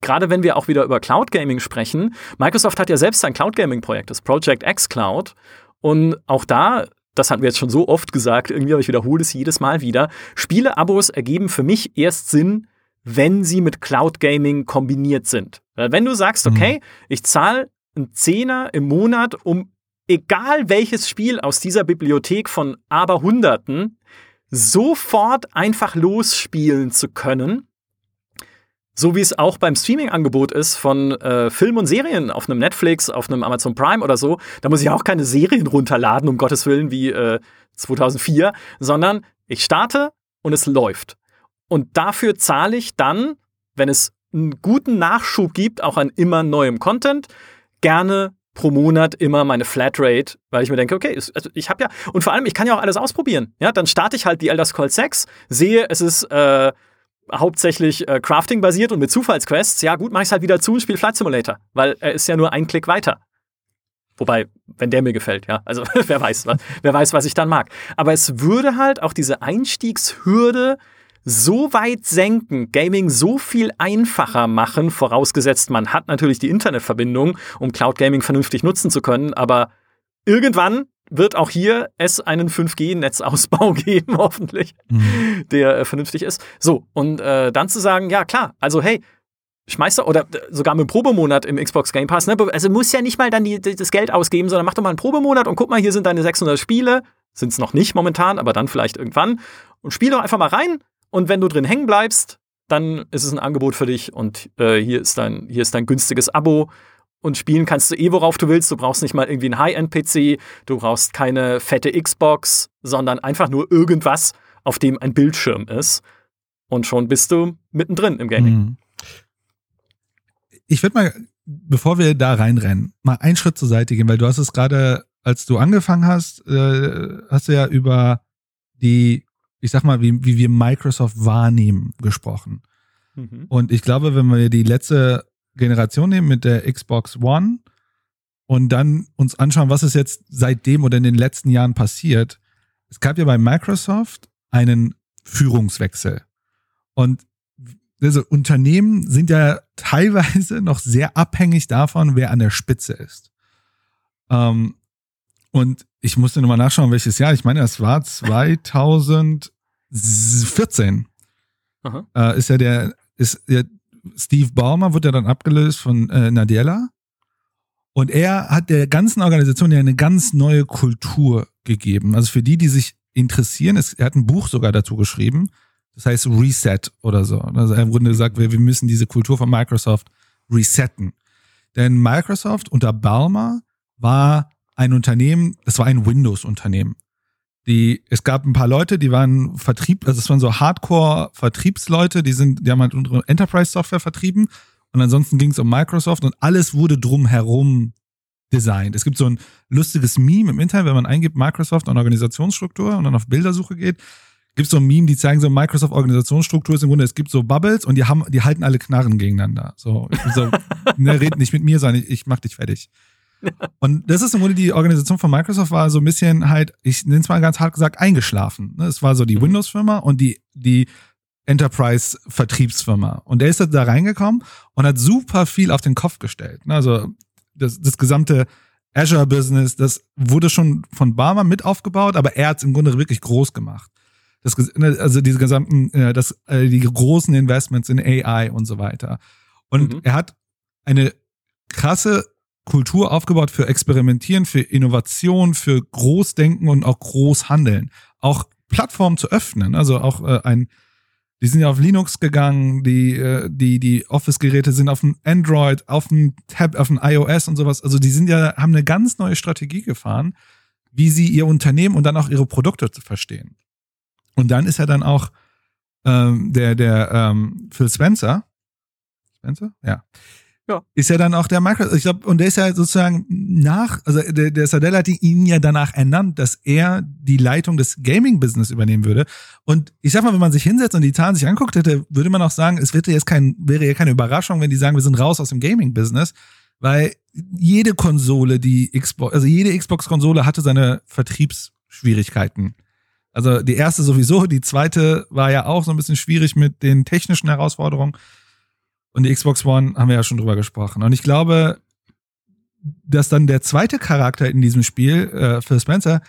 gerade wenn wir auch wieder über Cloud Gaming sprechen, Microsoft hat ja selbst ein Cloud Gaming Projekt, das Project X Cloud. Und auch da, das hatten wir jetzt schon so oft gesagt, irgendwie, aber ich wiederhole es jedes Mal wieder, Spiele-Abos ergeben für mich erst Sinn, wenn sie mit Cloud Gaming kombiniert sind. Wenn du sagst, mhm. okay, ich zahle einen Zehner im Monat, um egal welches Spiel aus dieser Bibliothek von aber Hunderten sofort einfach losspielen zu können, so wie es auch beim Streaming-Angebot ist von äh, Filmen und Serien auf einem Netflix, auf einem Amazon Prime oder so. Da muss ich auch keine Serien runterladen, um Gottes Willen, wie äh, 2004, sondern ich starte und es läuft. Und dafür zahle ich dann, wenn es einen guten Nachschub gibt, auch an immer neuem Content, gerne pro Monat immer meine Flatrate, weil ich mir denke, okay, also ich habe ja, und vor allem, ich kann ja auch alles ausprobieren. Ja, dann starte ich halt die Elder Scrolls 6, sehe, es ist äh, hauptsächlich äh, Crafting basiert und mit Zufallsquests, ja gut, mache ich es halt wieder zu und spiele Flight Simulator, weil er ist ja nur ein Klick weiter. Wobei, wenn der mir gefällt, ja. Also wer weiß, was, wer weiß, was ich dann mag. Aber es würde halt auch diese Einstiegshürde so weit senken, Gaming so viel einfacher machen, vorausgesetzt man hat natürlich die Internetverbindung, um Cloud Gaming vernünftig nutzen zu können, aber irgendwann wird auch hier es einen 5G-Netzausbau geben, hoffentlich, mhm. der äh, vernünftig ist. So, und äh, dann zu sagen, ja klar, also hey, schmeißt du, oder sogar mit einem Probemonat im Xbox Game Pass, ne? also muss ja nicht mal dann die, das Geld ausgeben, sondern mach doch mal einen Probemonat und guck mal, hier sind deine 600 Spiele, sind es noch nicht momentan, aber dann vielleicht irgendwann und spiel doch einfach mal rein und wenn du drin hängen bleibst, dann ist es ein Angebot für dich und äh, hier, ist dein, hier ist dein günstiges Abo und spielen kannst du eh, worauf du willst. Du brauchst nicht mal irgendwie einen High-End-PC, du brauchst keine fette Xbox, sondern einfach nur irgendwas, auf dem ein Bildschirm ist. Und schon bist du mittendrin im Gaming. Mhm. Ich würde mal, bevor wir da reinrennen, mal einen Schritt zur Seite gehen, weil du hast es gerade, als du angefangen hast, äh, hast du ja über die, ich sag mal, wie, wie wir Microsoft wahrnehmen, gesprochen. Mhm. Und ich glaube, wenn wir die letzte Generation nehmen mit der Xbox One und dann uns anschauen, was ist jetzt seitdem oder in den letzten Jahren passiert. Es gab ja bei Microsoft einen Führungswechsel. Und also Unternehmen sind ja teilweise noch sehr abhängig davon, wer an der Spitze ist. Ähm, und ich musste nochmal nachschauen, welches Jahr. Ich meine, das war 2014. Äh, ist ja der, ist der Steve Baumer wird ja dann abgelöst von äh, Nadella. Und er hat der ganzen Organisation ja eine ganz neue Kultur gegeben. Also für die, die sich interessieren, es, er hat ein Buch sogar dazu geschrieben. Das heißt Reset oder so. Also er im Grunde gesagt, wir, wir müssen diese Kultur von Microsoft resetten. Denn Microsoft unter Balmer war ein Unternehmen, das war ein Windows-Unternehmen die, es gab ein paar Leute, die waren Vertrieb, also es waren so Hardcore-Vertriebsleute, die sind, die haben halt unsere Enterprise-Software vertrieben und ansonsten ging es um Microsoft und alles wurde drumherum designt. Es gibt so ein lustiges Meme im Internet, wenn man eingibt Microsoft und Organisationsstruktur und dann auf Bildersuche geht, gibt es so ein Meme, die zeigen so Microsoft Organisationsstruktur ist im Grunde, es gibt so Bubbles und die haben, die halten alle Knarren gegeneinander. So, so ne, red nicht mit mir, sondern ich, ich mach dich fertig. Und das ist im Grunde die Organisation von Microsoft war so ein bisschen halt, ich nenne es mal ganz hart gesagt, eingeschlafen. Ne? Es war so die mhm. Windows-Firma und die, die Enterprise-Vertriebsfirma. Und der ist da reingekommen und hat super viel auf den Kopf gestellt. Ne? Also das, das gesamte Azure-Business, das wurde schon von Barmer mit aufgebaut, aber er hat es im Grunde wirklich groß gemacht. Das, ne, also diese gesamten, das, äh, die großen Investments in AI und so weiter. Und mhm. er hat eine krasse Kultur aufgebaut für Experimentieren, für Innovation, für Großdenken und auch Großhandeln. Auch Plattformen zu öffnen. Also auch äh, ein, die sind ja auf Linux gegangen, die, äh, die, die Office-Geräte sind auf dem Android, auf dem Tab, auf dem iOS und sowas. Also die sind ja, haben eine ganz neue Strategie gefahren, wie sie ihr Unternehmen und dann auch ihre Produkte zu verstehen. Und dann ist ja dann auch ähm, der, der ähm, Phil Spencer, Spencer? Ja ja. Ist ja dann auch der Microsoft, ich glaube, und der ist ja sozusagen nach, also der, der Sadell hat ihn ja danach ernannt, dass er die Leitung des Gaming-Business übernehmen würde. Und ich sag mal, wenn man sich hinsetzt und die Zahlen sich anguckt hätte, würde man auch sagen, es wäre jetzt kein, wäre ja keine Überraschung, wenn die sagen, wir sind raus aus dem Gaming-Business, weil jede Konsole, die Xbox, also jede Xbox-Konsole hatte seine Vertriebsschwierigkeiten. Also die erste sowieso, die zweite war ja auch so ein bisschen schwierig mit den technischen Herausforderungen. Und die Xbox One haben wir ja schon drüber gesprochen. Und ich glaube, dass dann der zweite Charakter in diesem Spiel, äh, Phil Spencer,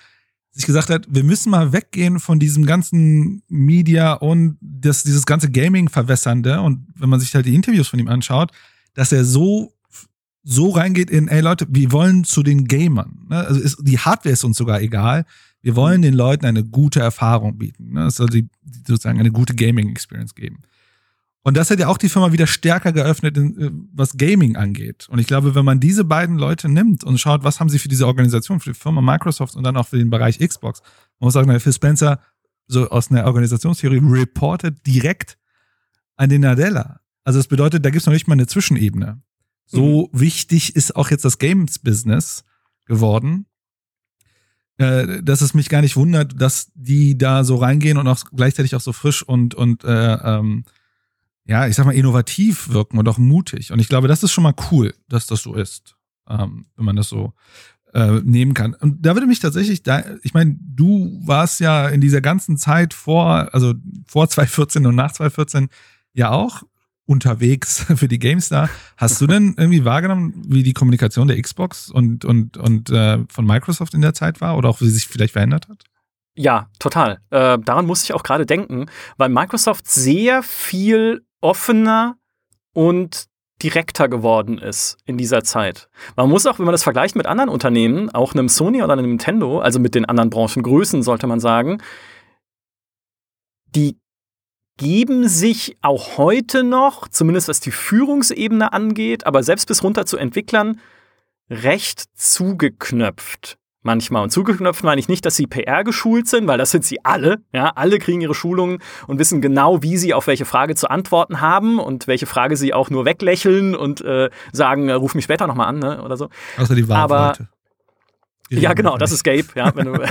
sich gesagt hat, wir müssen mal weggehen von diesem ganzen Media und das, dieses ganze Gaming verwässernde. Und wenn man sich halt die Interviews von ihm anschaut, dass er so, so reingeht in, ey Leute, wir wollen zu den Gamern. Ne? Also ist, die Hardware ist uns sogar egal. Wir wollen den Leuten eine gute Erfahrung bieten. Ne? Es soll die, sozusagen eine gute Gaming-Experience geben. Und das hat ja auch die Firma wieder stärker geöffnet, äh, was Gaming angeht. Und ich glaube, wenn man diese beiden Leute nimmt und schaut, was haben sie für diese Organisation, für die Firma Microsoft und dann auch für den Bereich Xbox, man muss sagen, Phil Spencer, so aus einer Organisationstheorie, reportet direkt an den Nadella. Also das bedeutet, da gibt es noch nicht mal eine Zwischenebene. So mhm. wichtig ist auch jetzt das Games-Business geworden, äh, dass es mich gar nicht wundert, dass die da so reingehen und auch gleichzeitig auch so frisch und, und äh, ähm, ja, ich sag mal, innovativ wirken und auch mutig. Und ich glaube, das ist schon mal cool, dass das so ist, ähm, wenn man das so äh, nehmen kann. Und da würde mich tatsächlich, da, ich meine, du warst ja in dieser ganzen Zeit vor, also vor 2014 und nach 2014 ja auch unterwegs für die GameStar. Hast du denn irgendwie wahrgenommen, wie die Kommunikation der Xbox und, und, und äh, von Microsoft in der Zeit war oder auch wie sie sich vielleicht verändert hat? Ja, total. Äh, daran muss ich auch gerade denken, weil Microsoft sehr viel offener und direkter geworden ist in dieser Zeit. Man muss auch, wenn man das vergleicht mit anderen Unternehmen, auch einem Sony oder einem Nintendo, also mit den anderen Branchengrößen, sollte man sagen, die geben sich auch heute noch, zumindest was die Führungsebene angeht, aber selbst bis runter zu Entwicklern, recht zugeknöpft manchmal. Und zugeknöpft meine ich nicht, dass sie PR geschult sind, weil das sind sie alle. Ja, alle kriegen ihre Schulungen und wissen genau, wie sie auf welche Frage zu antworten haben und welche Frage sie auch nur weglächeln und äh, sagen, äh, ruf mich später nochmal an ne, oder so. Außer die Wahlleute. Ja, genau, das ist Gabe. Ja, wenn du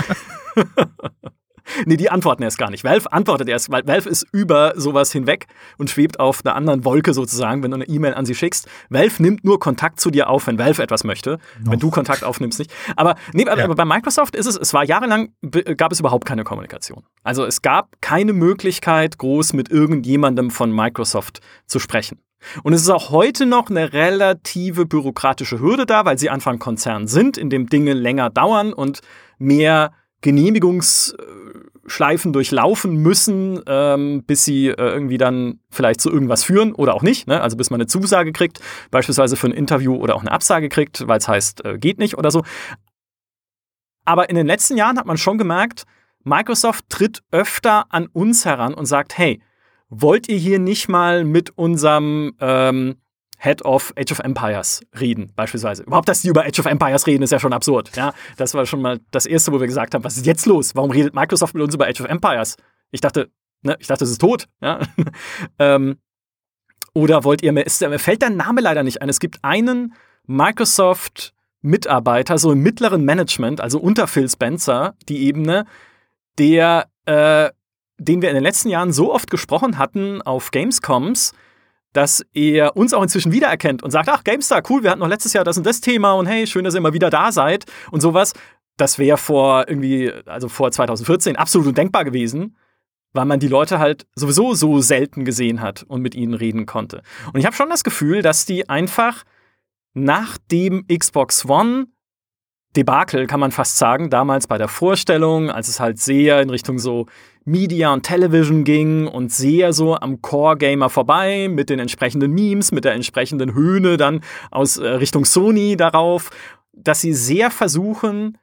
Nee, die antworten erst gar nicht. Valve antwortet erst, weil Valve ist über sowas hinweg und schwebt auf einer anderen Wolke sozusagen, wenn du eine E-Mail an sie schickst. Valve nimmt nur Kontakt zu dir auf, wenn Valve etwas möchte. Noch. Wenn du Kontakt aufnimmst, nicht. Aber, nee, ja. aber bei Microsoft ist es, es war jahrelang, gab es überhaupt keine Kommunikation. Also es gab keine Möglichkeit, groß mit irgendjemandem von Microsoft zu sprechen. Und es ist auch heute noch eine relative bürokratische Hürde da, weil sie Anfang Konzern sind, in dem Dinge länger dauern und mehr Genehmigungsschleifen durchlaufen müssen, ähm, bis sie äh, irgendwie dann vielleicht zu irgendwas führen oder auch nicht. Ne? Also bis man eine Zusage kriegt, beispielsweise für ein Interview oder auch eine Absage kriegt, weil es heißt, äh, geht nicht oder so. Aber in den letzten Jahren hat man schon gemerkt, Microsoft tritt öfter an uns heran und sagt, hey, wollt ihr hier nicht mal mit unserem ähm, Head of Age of Empires reden, beispielsweise. Überhaupt, dass die über Age of Empires reden, ist ja schon absurd. Ja, das war schon mal das Erste, wo wir gesagt haben, was ist jetzt los? Warum redet Microsoft mit uns über Age of Empires? Ich dachte, ne, ich dachte, es ist tot. Ja? ähm, oder wollt ihr mir, fällt der Name leider nicht ein. Es gibt einen Microsoft Mitarbeiter, so im mittleren Management, also unter Phil Spencer, die Ebene, der, äh, den wir in den letzten Jahren so oft gesprochen hatten auf Gamescoms, dass er uns auch inzwischen wiedererkennt und sagt, ach, GameStar, cool, wir hatten noch letztes Jahr das und das Thema und hey, schön, dass ihr immer wieder da seid und sowas. Das wäre vor irgendwie, also vor 2014 absolut undenkbar gewesen, weil man die Leute halt sowieso so selten gesehen hat und mit ihnen reden konnte. Und ich habe schon das Gefühl, dass die einfach nach dem Xbox One Debakel, kann man fast sagen, damals bei der Vorstellung, als es halt sehr in Richtung so Media und Television ging und sehr so am Core-Gamer vorbei, mit den entsprechenden Memes, mit der entsprechenden Höhne dann aus äh, Richtung Sony darauf, dass sie sehr versuchen,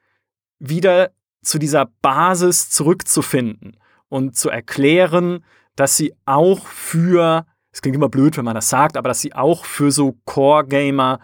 wieder zu dieser Basis zurückzufinden und zu erklären, dass sie auch für, es klingt immer blöd, wenn man das sagt, aber dass sie auch für so Core-Gamer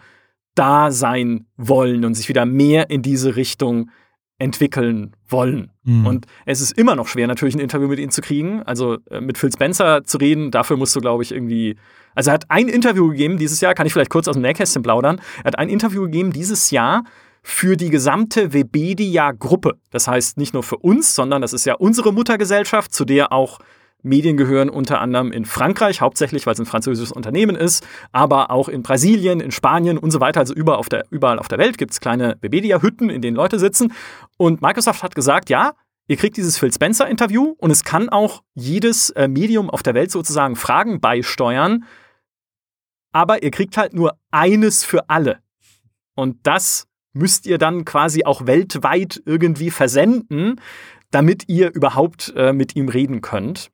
da sein wollen und sich wieder mehr in diese Richtung entwickeln wollen. Mhm. Und es ist immer noch schwer, natürlich ein Interview mit ihnen zu kriegen. Also äh, mit Phil Spencer zu reden, dafür musst du, glaube ich, irgendwie. Also er hat ein Interview gegeben dieses Jahr, kann ich vielleicht kurz aus dem Nähkästchen plaudern. Er hat ein Interview gegeben dieses Jahr für die gesamte Webedia-Gruppe. Das heißt nicht nur für uns, sondern das ist ja unsere Muttergesellschaft, zu der auch Medien gehören unter anderem in Frankreich, hauptsächlich, weil es ein französisches Unternehmen ist, aber auch in Brasilien, in Spanien und so weiter. Also überall auf der, überall auf der Welt gibt es kleine Webedia-Hütten, in denen Leute sitzen. Und Microsoft hat gesagt, ja, ihr kriegt dieses Phil Spencer-Interview und es kann auch jedes äh, Medium auf der Welt sozusagen Fragen beisteuern. Aber ihr kriegt halt nur eines für alle. Und das müsst ihr dann quasi auch weltweit irgendwie versenden, damit ihr überhaupt äh, mit ihm reden könnt.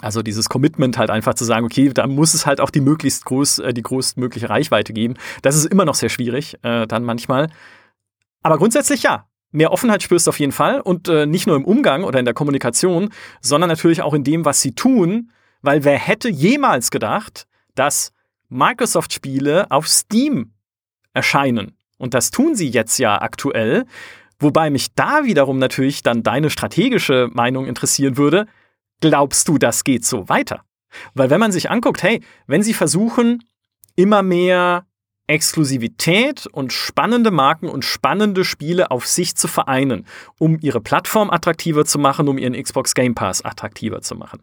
Also dieses Commitment halt einfach zu sagen, okay, da muss es halt auch die möglichst groß, äh, die größtmögliche Reichweite geben. Das ist immer noch sehr schwierig, äh, dann manchmal. Aber grundsätzlich ja. Mehr Offenheit spürst du auf jeden Fall und äh, nicht nur im Umgang oder in der Kommunikation, sondern natürlich auch in dem, was sie tun, weil wer hätte jemals gedacht, dass Microsoft-Spiele auf Steam erscheinen? Und das tun sie jetzt ja aktuell. Wobei mich da wiederum natürlich dann deine strategische Meinung interessieren würde glaubst du, das geht so weiter? Weil wenn man sich anguckt, hey, wenn sie versuchen, immer mehr Exklusivität und spannende Marken und spannende Spiele auf sich zu vereinen, um ihre Plattform attraktiver zu machen, um ihren Xbox Game Pass attraktiver zu machen.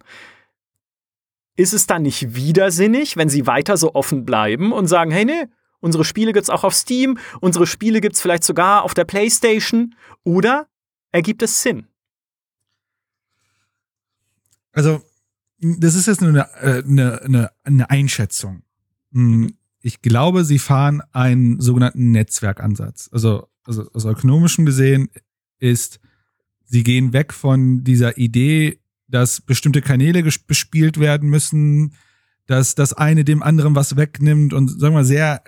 Ist es dann nicht widersinnig, wenn sie weiter so offen bleiben und sagen, hey, nee, Unsere Spiele gibt's auch auf Steam, unsere Spiele gibt's vielleicht sogar auf der PlayStation. Oder ergibt es Sinn? Also, das ist jetzt nur eine, äh, eine, eine, eine Einschätzung. Hm, ich glaube, sie fahren einen sogenannten Netzwerkansatz. Also, also aus ökonomischem gesehen ist, sie gehen weg von dieser Idee, dass bestimmte Kanäle bespielt werden müssen, dass das eine dem anderen was wegnimmt und sagen wir mal sehr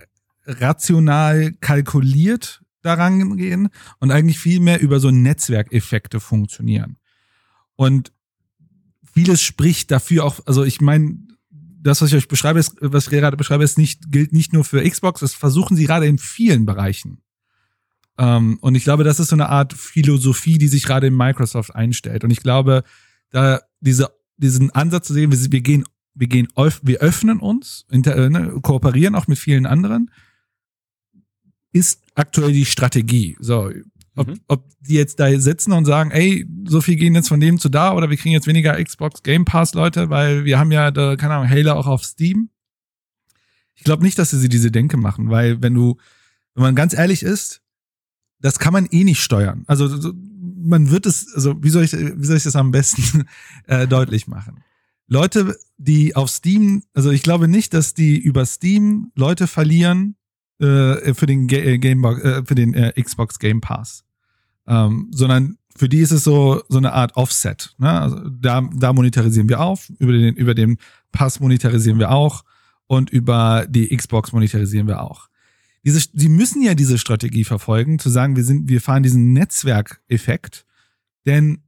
rational kalkuliert daran gehen und eigentlich viel mehr über so Netzwerkeffekte funktionieren. Und vieles spricht dafür auch, also ich meine, das, was ich euch beschreibe, ist, was ich gerade beschreibe, ist nicht, gilt nicht nur für Xbox, das versuchen sie gerade in vielen Bereichen. Ähm, und ich glaube, das ist so eine Art Philosophie, die sich gerade in Microsoft einstellt. Und ich glaube, da diese, diesen Ansatz zu sehen, wir, wir gehen, wir gehen, wir öffnen uns, inter, äh, ne, kooperieren auch mit vielen anderen, ist aktuell die Strategie. So, ob, mhm. ob die jetzt da sitzen und sagen, ey, so viel gehen jetzt von dem zu da oder wir kriegen jetzt weniger Xbox Game Pass Leute, weil wir haben ja, da, keine Ahnung, Halo auch auf Steam. Ich glaube nicht, dass sie diese Denke machen, weil wenn du, wenn man ganz ehrlich ist, das kann man eh nicht steuern. Also man wird es, also wie soll ich, wie soll ich das am besten äh, deutlich machen? Leute, die auf Steam, also ich glaube nicht, dass die über Steam Leute verlieren äh, für den Ga äh, Gamebox, äh, für den äh, Xbox Game Pass, ähm, sondern für die ist es so so eine Art Offset. Ne? Also da, da monetarisieren wir auf, über den über den Pass monetarisieren wir auch und über die Xbox monetarisieren wir auch diese, sie müssen ja diese Strategie verfolgen, zu sagen, wir sind, wir fahren diesen Netzwerkeffekt, denn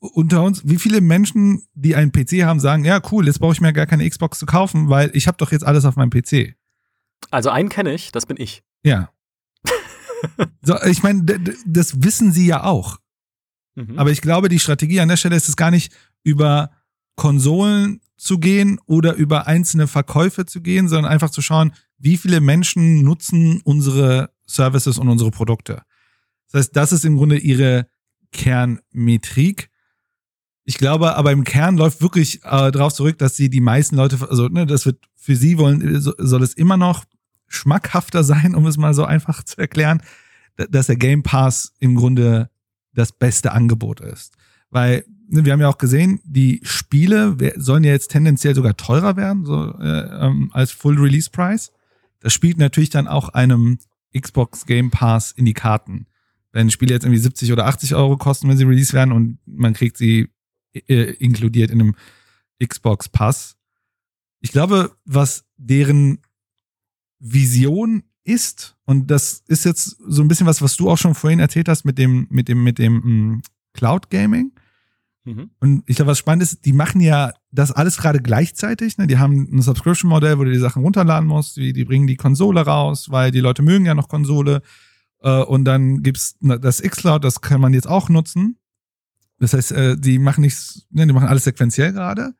unter uns, wie viele Menschen, die einen PC haben, sagen, ja cool, jetzt brauche ich mir gar keine Xbox zu kaufen, weil ich habe doch jetzt alles auf meinem PC. Also einen kenne ich, das bin ich. Ja. So, ich meine, das wissen sie ja auch. Mhm. Aber ich glaube, die Strategie an der Stelle ist es gar nicht über Konsolen zu gehen oder über einzelne Verkäufe zu gehen, sondern einfach zu schauen, wie viele Menschen nutzen unsere Services und unsere Produkte. Das heißt, das ist im Grunde ihre Kernmetrik. Ich glaube, aber im Kern läuft wirklich äh, darauf zurück, dass sie die meisten Leute, also ne, das wird für sie wollen, soll es immer noch schmackhafter sein, um es mal so einfach zu erklären, dass der Game Pass im Grunde das beste Angebot ist. Weil Ne, wir haben ja auch gesehen, die Spiele sollen ja jetzt tendenziell sogar teurer werden, so äh, ähm, als Full Release Price. Das spielt natürlich dann auch einem Xbox Game Pass in die Karten. Wenn Spiele jetzt irgendwie 70 oder 80 Euro kosten, wenn sie release werden und man kriegt sie äh, inkludiert in einem Xbox Pass. Ich glaube, was deren Vision ist, und das ist jetzt so ein bisschen was, was du auch schon vorhin erzählt hast mit dem, mit dem, mit dem mm, Cloud Gaming Mhm. Und ich glaube, was spannend ist, die machen ja das alles gerade gleichzeitig. Ne? Die haben ein Subscription-Modell, wo du die Sachen runterladen musst. Die, die bringen die Konsole raus, weil die Leute mögen ja noch Konsole. Äh, und dann gibt's das Xcloud, das kann man jetzt auch nutzen. Das heißt, äh, die machen nichts, ne, die machen alles sequenziell gerade.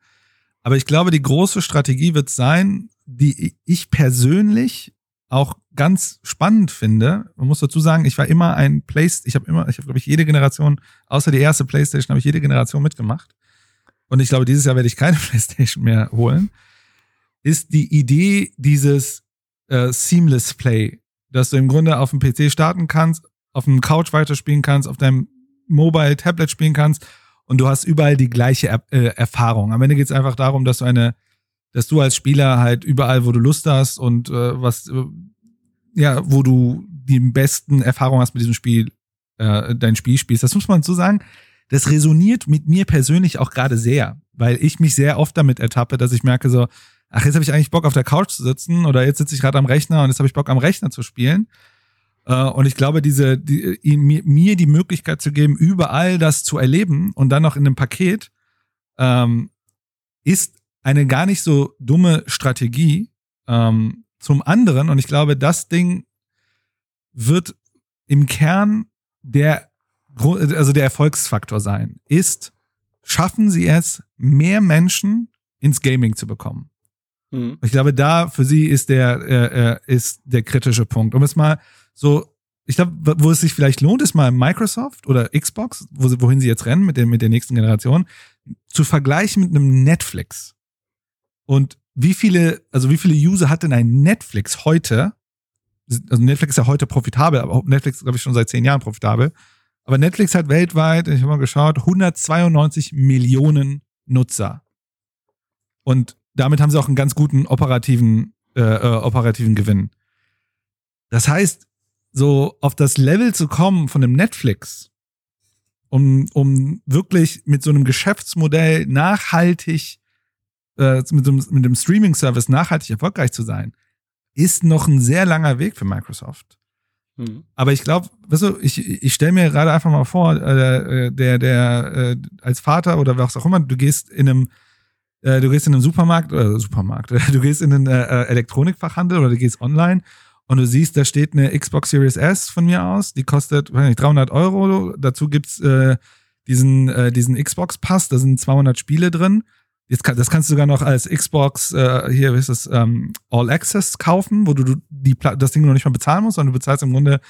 Aber ich glaube, die große Strategie wird sein, die ich persönlich auch ganz spannend finde, man muss dazu sagen, ich war immer ein Playstation, ich habe immer, ich habe glaube ich jede Generation, außer die erste Playstation, habe ich jede Generation mitgemacht. Und ich glaube, dieses Jahr werde ich keine Playstation mehr holen. Ist die Idee dieses äh, Seamless Play, dass du im Grunde auf dem PC starten kannst, auf dem Couch weiterspielen kannst, auf deinem Mobile Tablet spielen kannst und du hast überall die gleiche er äh, Erfahrung. Am Ende geht es einfach darum, dass du eine dass du als Spieler halt überall, wo du Lust hast und äh, was, äh, ja, wo du die besten Erfahrungen hast mit diesem Spiel, äh, dein Spiel spielst. Das muss man so sagen. Das resoniert mit mir persönlich auch gerade sehr, weil ich mich sehr oft damit ertappe, dass ich merke so, ach, jetzt habe ich eigentlich Bock auf der Couch zu sitzen oder jetzt sitze ich gerade am Rechner und jetzt habe ich Bock am Rechner zu spielen. Äh, und ich glaube, diese, die, mir die Möglichkeit zu geben, überall das zu erleben und dann noch in einem Paket, ähm, ist eine gar nicht so dumme Strategie. Ähm, zum anderen, und ich glaube, das Ding wird im Kern der, also der Erfolgsfaktor sein, ist, schaffen sie es, mehr Menschen ins Gaming zu bekommen. Mhm. Ich glaube, da für sie ist der, äh, äh, ist der kritische Punkt. Um es mal so, ich glaube, wo es sich vielleicht lohnt, ist mal Microsoft oder Xbox, wo sie, wohin sie jetzt rennen mit, dem, mit der nächsten Generation, zu vergleichen mit einem Netflix. Und wie viele, also wie viele User hat denn ein Netflix heute? Also Netflix ist ja heute profitabel, aber Netflix glaube ich, schon seit zehn Jahren profitabel. Aber Netflix hat weltweit, ich habe mal geschaut, 192 Millionen Nutzer. Und damit haben sie auch einen ganz guten operativen, äh, äh, operativen Gewinn. Das heißt, so auf das Level zu kommen von einem Netflix, um, um wirklich mit so einem Geschäftsmodell nachhaltig, äh, mit, so, mit dem Streaming-Service nachhaltig erfolgreich zu sein, ist noch ein sehr langer Weg für Microsoft. Mhm. Aber ich glaube, weißt du, ich, ich stelle mir gerade einfach mal vor, äh, der, der, äh, als Vater oder was auch immer, du gehst in einem, äh, du gehst in einen Supermarkt oder Supermarkt, du gehst in einen äh, äh, Elektronikfachhandel oder du gehst online und du siehst, da steht eine Xbox Series S von mir aus, die kostet weiß nicht, 300 Euro. Dazu gibt's äh, diesen, äh, diesen Xbox-Pass, da sind 200 Spiele drin. Jetzt kann, das kannst du sogar noch als Xbox, äh, hier, wie ist das, ähm, All Access kaufen, wo du, du die, das Ding noch nicht mal bezahlen musst, sondern du bezahlst im Grunde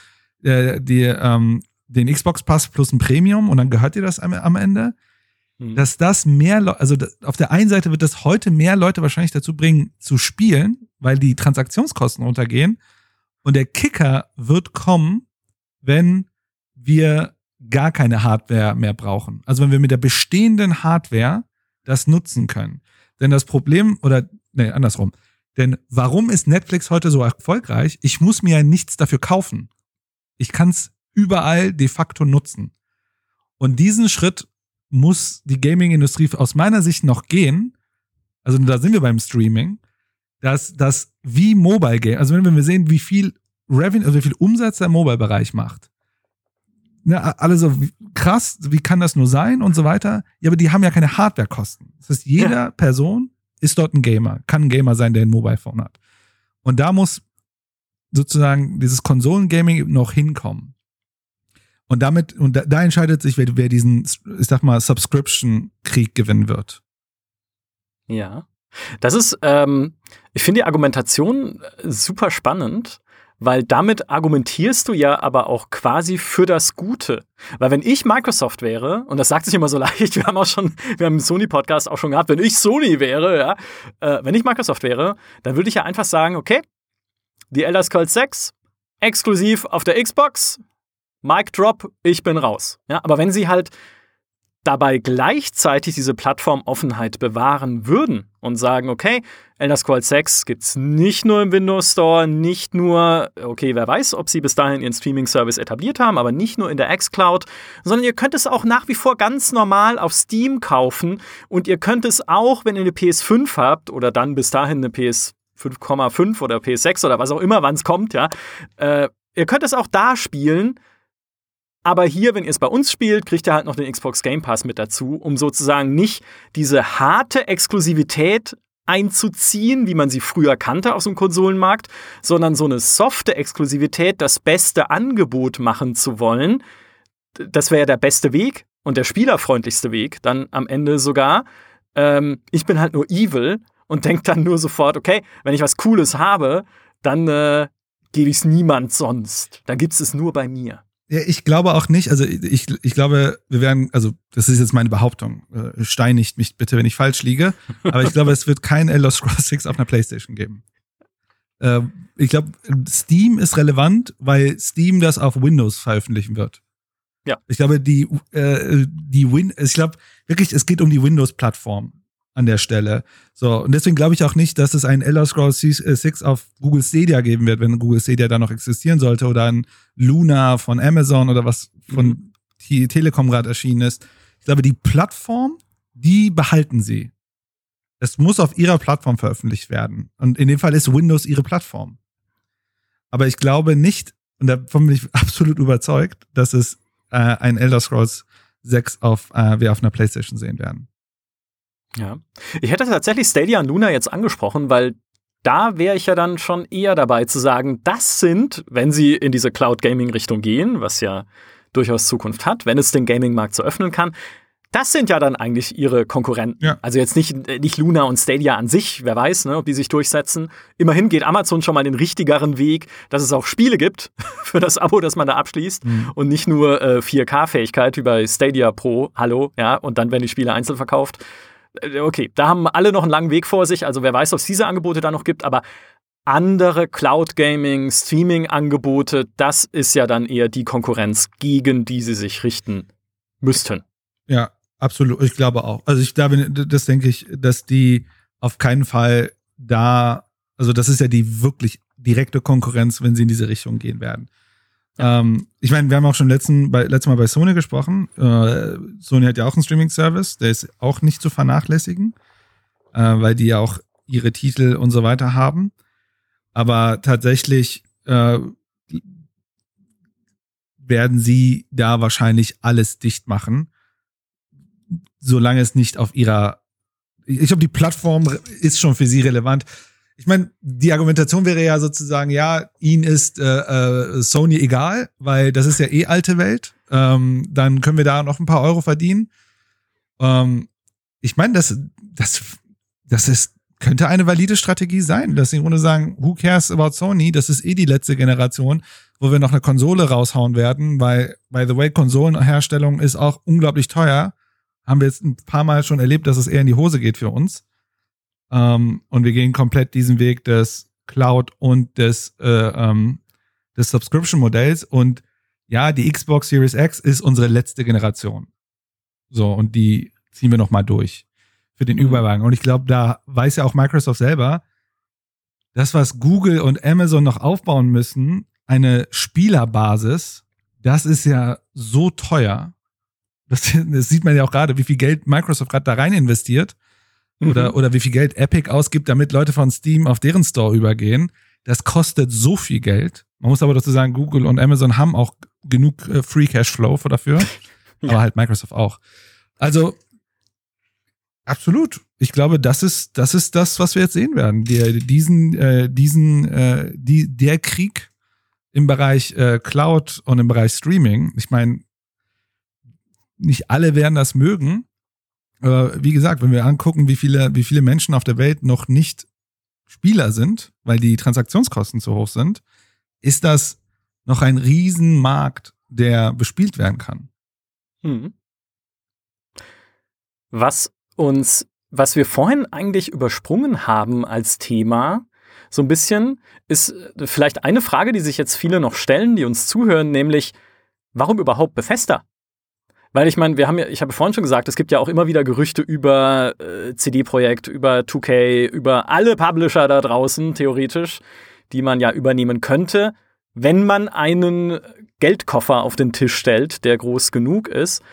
äh, die, ähm, den Xbox-Pass plus ein Premium und dann gehört dir das am, am Ende. Mhm. Dass das mehr, Le also auf der einen Seite wird das heute mehr Leute wahrscheinlich dazu bringen, zu spielen, weil die Transaktionskosten runtergehen. Und der Kicker wird kommen, wenn wir gar keine Hardware mehr brauchen. Also wenn wir mit der bestehenden Hardware das nutzen können. Denn das Problem, oder nee, andersrum. Denn warum ist Netflix heute so erfolgreich? Ich muss mir ja nichts dafür kaufen. Ich kann es überall de facto nutzen. Und diesen Schritt muss die Gaming-Industrie aus meiner Sicht noch gehen. Also da sind wir beim Streaming dass das wie Mobile Game, also wenn wir sehen, wie viel Revenue, also wie viel Umsatz der Mobile-Bereich macht, ne, alle so krass, wie kann das nur sein und so weiter. Ja, aber die haben ja keine Hardwarekosten. Das heißt, jede ja. Person ist dort ein Gamer, kann ein Gamer sein, der ein Mobile Phone hat. Und da muss sozusagen dieses Konsolengaming noch hinkommen. Und damit, und da, da entscheidet sich, wer, wer diesen, ich sag mal, Subscription-Krieg gewinnen wird. Ja. Das ist, ähm, ich finde die Argumentation äh, super spannend, weil damit argumentierst du ja aber auch quasi für das Gute. Weil wenn ich Microsoft wäre, und das sagt sich immer so leicht, wir haben auch schon, wir haben im Sony-Podcast auch schon gehabt, wenn ich Sony wäre, ja, äh, wenn ich Microsoft wäre, dann würde ich ja einfach sagen, okay, die Elder Scrolls 6 exklusiv auf der Xbox, Mic Drop, ich bin raus. Ja, aber wenn sie halt dabei gleichzeitig diese Plattformoffenheit bewahren würden und sagen, okay, Elder Scrolls 6 gibt es nicht nur im Windows Store, nicht nur, okay, wer weiß, ob sie bis dahin ihren Streaming-Service etabliert haben, aber nicht nur in der xCloud, sondern ihr könnt es auch nach wie vor ganz normal auf Steam kaufen und ihr könnt es auch, wenn ihr eine PS5 habt oder dann bis dahin eine PS 5,5 oder PS6 oder was auch immer, wann es kommt, ja, äh, ihr könnt es auch da spielen aber hier, wenn ihr es bei uns spielt, kriegt ihr halt noch den Xbox Game Pass mit dazu, um sozusagen nicht diese harte Exklusivität einzuziehen, wie man sie früher kannte aus dem Konsolenmarkt, sondern so eine softe Exklusivität, das beste Angebot machen zu wollen. Das wäre der beste Weg und der spielerfreundlichste Weg, dann am Ende sogar. Ähm, ich bin halt nur evil und denke dann nur sofort, okay, wenn ich was Cooles habe, dann äh, gebe ich es niemand sonst. Dann gibt es es nur bei mir. Ja, ich glaube auch nicht. Also ich, ich glaube, wir werden, also das ist jetzt meine Behauptung. Äh, steinigt mich bitte, wenn ich falsch liege. Aber ich glaube, es wird kein Elder Scrolls 6 auf einer PlayStation geben. Äh, ich glaube, Steam ist relevant, weil Steam das auf Windows veröffentlichen wird. Ja. Ich glaube, die, äh, die Win, ich glaube wirklich, es geht um die Windows-Plattform an der Stelle. So, und deswegen glaube ich auch nicht, dass es ein Elder Scrolls 6 äh, auf Google Stadia geben wird, wenn Google Stadia da noch existieren sollte oder ein Luna von Amazon oder was von mhm. Telekom gerade erschienen ist. Ich glaube, die Plattform, die behalten sie. Es muss auf ihrer Plattform veröffentlicht werden. Und in dem Fall ist Windows ihre Plattform. Aber ich glaube nicht, und davon bin ich absolut überzeugt, dass es äh, ein Elder Scrolls 6 auf, äh, wir auf einer Playstation sehen werden. Ja. Ich hätte tatsächlich Stadia und Luna jetzt angesprochen, weil da wäre ich ja dann schon eher dabei zu sagen, das sind, wenn sie in diese Cloud Gaming Richtung gehen, was ja durchaus Zukunft hat, wenn es den Gaming-Markt so öffnen kann, das sind ja dann eigentlich ihre Konkurrenten. Ja. Also jetzt nicht, nicht Luna und Stadia an sich, wer weiß, ne, ob die sich durchsetzen. Immerhin geht Amazon schon mal den richtigeren Weg, dass es auch Spiele gibt für das Abo, das man da abschließt mhm. und nicht nur äh, 4K-Fähigkeit wie bei Stadia Pro, hallo, ja, und dann werden die Spiele einzeln verkauft. Äh, okay, da haben alle noch einen langen Weg vor sich. Also wer weiß, ob es diese Angebote da noch gibt, aber andere Cloud Gaming, Streaming-Angebote, das ist ja dann eher die Konkurrenz, gegen die sie sich richten müssten. Ja, absolut. Ich glaube auch. Also ich glaube, das denke ich, dass die auf keinen Fall da, also das ist ja die wirklich direkte Konkurrenz, wenn sie in diese Richtung gehen werden. Ähm, ich meine, wir haben auch schon letzten, bei, letztes Mal bei Sony gesprochen. Äh, Sony hat ja auch einen Streaming-Service, der ist auch nicht zu vernachlässigen, äh, weil die ja auch ihre Titel und so weiter haben. Aber tatsächlich äh, werden sie da wahrscheinlich alles dicht machen, solange es nicht auf ihrer. Ich glaube, die Plattform ist schon für sie relevant. Ich meine, die Argumentation wäre ja sozusagen, ja, ihnen ist äh, äh, Sony egal, weil das ist ja eh alte Welt. Ähm, dann können wir da noch ein paar Euro verdienen. Ähm, ich meine, das, das, das ist könnte eine valide Strategie sein, dass sie im Grunde sagen, who cares about Sony? Das ist eh die letzte Generation, wo wir noch eine Konsole raushauen werden, weil, by the way, Konsolenherstellung ist auch unglaublich teuer. Haben wir jetzt ein paar Mal schon erlebt, dass es eher in die Hose geht für uns. Ähm, und wir gehen komplett diesen Weg des Cloud und des, äh, ähm, des Subscription-Modells. Und ja, die Xbox Series X ist unsere letzte Generation. So, und die ziehen wir noch mal durch für den mhm. Überwagen. Und ich glaube, da weiß ja auch Microsoft selber, das, was Google und Amazon noch aufbauen müssen, eine Spielerbasis, das ist ja so teuer. Das, das sieht man ja auch gerade, wie viel Geld Microsoft gerade da rein investiert. Oder, mhm. oder wie viel Geld Epic ausgibt, damit Leute von Steam auf deren Store übergehen. Das kostet so viel Geld. Man muss aber dazu sagen, Google und Amazon haben auch genug äh, Free Cash Flow dafür. ja. Aber halt Microsoft auch. Also Absolut. Ich glaube, das ist das ist das, was wir jetzt sehen werden. Der, diesen äh, diesen äh, die der Krieg im Bereich äh, Cloud und im Bereich Streaming. Ich meine, nicht alle werden das mögen. Aber wie gesagt, wenn wir angucken, wie viele wie viele Menschen auf der Welt noch nicht Spieler sind, weil die Transaktionskosten zu hoch sind, ist das noch ein Riesenmarkt, der bespielt werden kann. Hm. Was uns, was wir vorhin eigentlich übersprungen haben als Thema, so ein bisschen, ist äh, vielleicht eine Frage, die sich jetzt viele noch stellen, die uns zuhören, nämlich, warum überhaupt Bethesda? Weil ich meine, wir haben ja, ich habe vorhin schon gesagt, es gibt ja auch immer wieder Gerüchte über äh, CD-Projekt, über 2K, über alle Publisher da draußen, theoretisch, die man ja übernehmen könnte, wenn man einen Geldkoffer auf den Tisch stellt, der groß genug ist.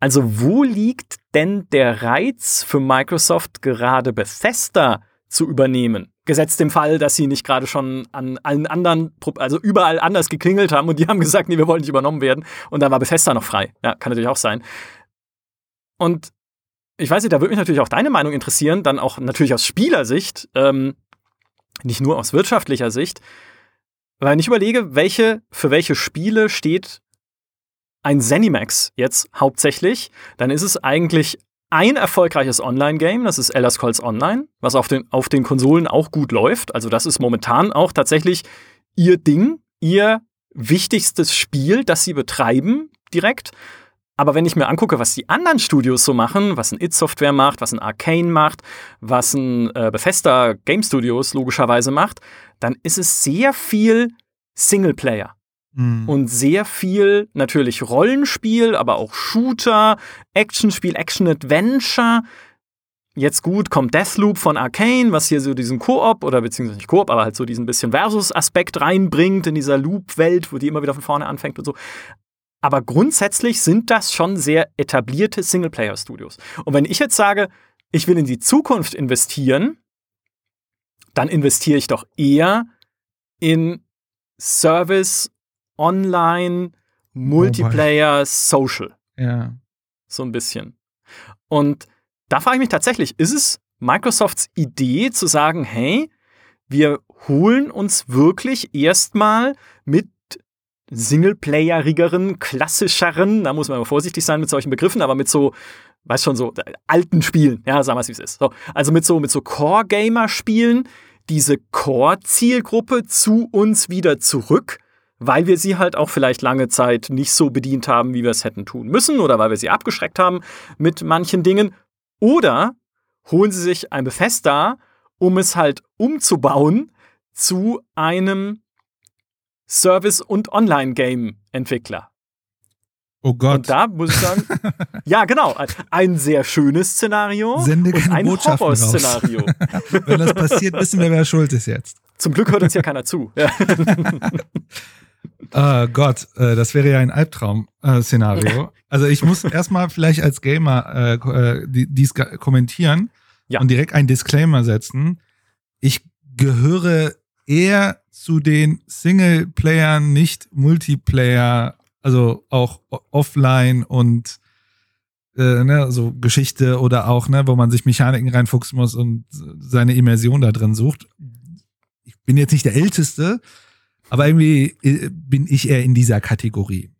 Also wo liegt denn der Reiz für Microsoft gerade Bethesda zu übernehmen? Gesetzt dem Fall, dass sie nicht gerade schon an allen anderen, also überall anders geklingelt haben und die haben gesagt, nee, wir wollen nicht übernommen werden. Und dann war Bethesda noch frei. Ja, kann natürlich auch sein. Und ich weiß nicht, da würde mich natürlich auch deine Meinung interessieren, dann auch natürlich aus Spielersicht, ähm, nicht nur aus wirtschaftlicher Sicht. Weil ich überlege, welche, für welche Spiele steht ein Zenimax jetzt hauptsächlich, dann ist es eigentlich ein erfolgreiches Online-Game, das ist Elder Scrolls Online, was auf den, auf den Konsolen auch gut läuft. Also das ist momentan auch tatsächlich ihr Ding, ihr wichtigstes Spiel, das sie betreiben direkt. Aber wenn ich mir angucke, was die anderen Studios so machen, was ein It Software macht, was ein Arcane macht, was ein äh, Bethesda Game Studios logischerweise macht, dann ist es sehr viel Singleplayer. Mhm. Und sehr viel natürlich Rollenspiel, aber auch Shooter, Actionspiel, Action-Adventure. Jetzt gut kommt Deathloop von Arcane, was hier so diesen Koop oder beziehungsweise nicht Koop, aber halt so diesen bisschen Versus-Aspekt reinbringt in dieser Loop-Welt, wo die immer wieder von vorne anfängt und so. Aber grundsätzlich sind das schon sehr etablierte Singleplayer-Studios. Und wenn ich jetzt sage, ich will in die Zukunft investieren, dann investiere ich doch eher in Service Online, Multiplayer, Social. Ja. So ein bisschen. Und da frage ich mich tatsächlich, ist es Microsofts Idee zu sagen, hey, wir holen uns wirklich erstmal mit Singleplayerigeren, klassischeren, da muss man aber vorsichtig sein mit solchen Begriffen, aber mit so, weiß schon, so äh, alten Spielen, ja, sagen wir es, wie es ist. So, also mit so, mit so Core-Gamer-Spielen, diese Core-Zielgruppe zu uns wieder zurück weil wir sie halt auch vielleicht lange Zeit nicht so bedient haben, wie wir es hätten tun müssen oder weil wir sie abgeschreckt haben mit manchen Dingen. Oder holen sie sich ein Bethesda, um es halt umzubauen zu einem Service- und Online-Game-Entwickler. Oh Gott. Und da muss ich sagen, ja, genau, ein sehr schönes Szenario Sende und keine ein Botschaften raus. Horrorszenario. Wenn das passiert, wissen wir, wer schuld ist jetzt. Zum Glück hört uns ja keiner zu. Ja. Oh Gott, äh, das wäre ja ein Albtraum-Szenario. also ich muss erstmal vielleicht als Gamer äh, äh, die- dies kommentieren Ja. und direkt einen Disclaimer setzen. Ich gehöre eher zu den Singleplayern, nicht Multiplayer, also auch offline und äh, ne, so Geschichte oder auch, ne, wo man sich Mechaniken reinfuchsen muss und seine Immersion da drin sucht. Ich bin jetzt nicht der Älteste, aber irgendwie äh, bin ich eher in dieser Kategorie.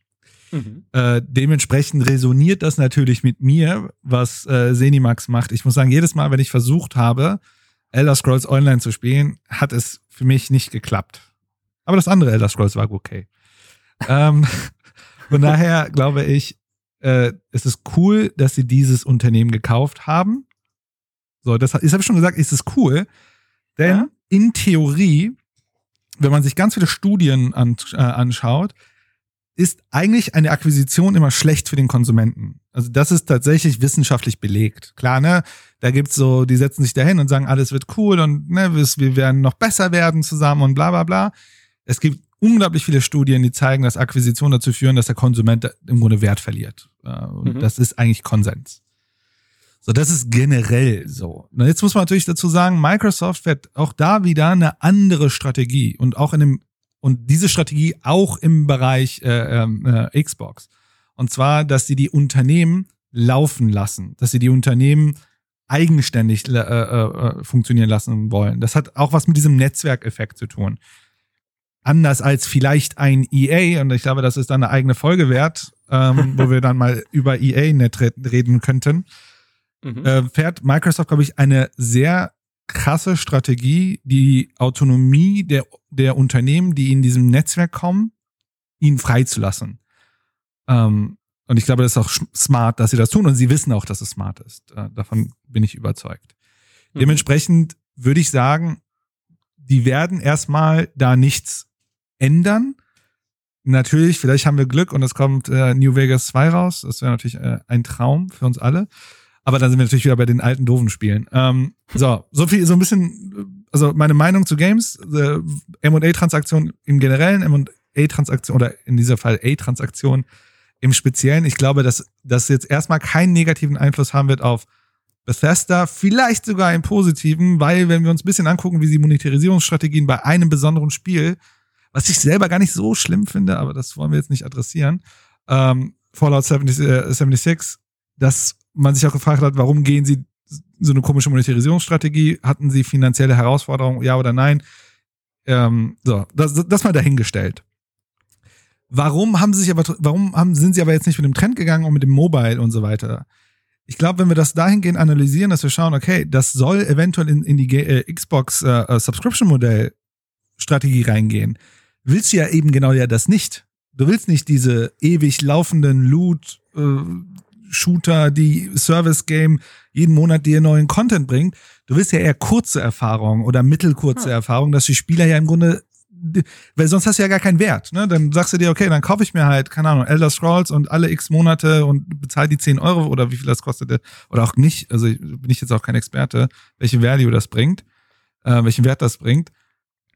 Mhm. Äh, dementsprechend resoniert das natürlich mit mir, was äh, Zenimax macht. Ich muss sagen, jedes Mal, wenn ich versucht habe, Elder Scrolls Online zu spielen, hat es für mich nicht geklappt. Aber das andere Elder Scrolls war okay. ähm, von daher glaube ich, äh, es ist cool, dass sie dieses Unternehmen gekauft haben. So, das ich habe schon gesagt, es ist cool, denn Ja. in Theorie, wenn man sich ganz viele Studien an, äh, anschaut, ist eigentlich eine Akquisition immer schlecht für den Konsumenten. Also das ist tatsächlich wissenschaftlich belegt. Klar, ne? Da gibt's so, die setzen sich dahin und sagen, alles wird cool und ne, wir werden noch besser werden zusammen und bla bla bla. Es gibt unglaublich viele Studien, die zeigen, dass Akquisitionen dazu führen, dass der Konsument im Grunde Wert verliert. Äh, Und Mhm. das ist eigentlich Konsens. So, das ist generell so. Und jetzt muss man natürlich dazu sagen, Microsoft fährt auch da wieder eine andere Strategie und auch in dem und diese Strategie auch im Bereich äh, ähm, äh, Xbox. Und zwar, dass sie die Unternehmen laufen lassen, dass sie die Unternehmen eigenständig äh, äh, äh, funktionieren lassen wollen. Das hat auch was mit diesem Netzwerkeffekt zu tun. Anders als vielleicht ein EA, und ich glaube, das ist dann eine eigene Folge wert, ähm, wo wir dann mal über EA net re- reden könnten Mhm. äh, fährt Microsoft, glaube ich, eine sehr krasse Strategie, die Autonomie der, der Unternehmen, die in diesem Netzwerk kommen, ihnen freizulassen. Ähm, und ich glaube, das ist auch smart, dass sie das tun und sie wissen auch, dass es smart ist. Äh, davon bin ich überzeugt. Mhm. Dementsprechend würde ich sagen, die werden erstmal da nichts ändern. Natürlich, vielleicht haben wir Glück und es kommt äh, New Vegas 2 raus. Das wäre natürlich äh, ein Traum für uns alle. Aber dann sind wir natürlich wieder bei den alten doofen Spielen. Ähm, so, so viel, so ein bisschen, also meine Meinung zu Games, äh, M&A-Transaktion im Generellen, M&A-Transaktion oder in dieser Fall A-Transaktion im Speziellen. Ich glaube, dass das jetzt erstmal keinen negativen Einfluss haben wird auf Bethesda, vielleicht sogar einen positiven, weil wenn wir uns ein bisschen angucken, wie sie Monetarisierungsstrategien bei einem besonderen Spiel, was ich selber gar nicht so schlimm finde, aber das wollen wir jetzt nicht adressieren, ähm, Fallout 70, äh, 76, dass man sich auch gefragt hat, warum gehen sie so eine komische Monetarisierungsstrategie? Hatten sie finanzielle Herausforderungen, ja oder nein? Ähm, so, das, das mal dahingestellt. Warum haben sie sich aber, warum haben, sind sie aber jetzt nicht mit dem Trend gegangen und mit dem Mobile und so weiter? Ich glaube, wenn wir das dahingehend analysieren, dass wir schauen, okay, das soll eventuell in, in die äh, Xbox äh, äh, Subscription Modell Strategie reingehen, willst du ja eben genau ja das nicht. Du willst nicht diese ewig laufenden Loot äh, Shooter, die Service Game jeden Monat dir neuen Content bringt. Du willst ja eher kurze Erfahrungen oder mittelkurze Hm. Erfahrungen, dass die Spieler ja im Grunde weil sonst hast du ja gar keinen Wert. Ne? Dann sagst du dir, okay, dann kaufe ich mir halt, keine Ahnung, Elder Scrolls und alle x Monate und bezahle die 10 Euro oder wie viel das kostete. Oder auch nicht, also bin ich jetzt auch kein Experte, welche Value das bringt, äh, welchen Wert das bringt.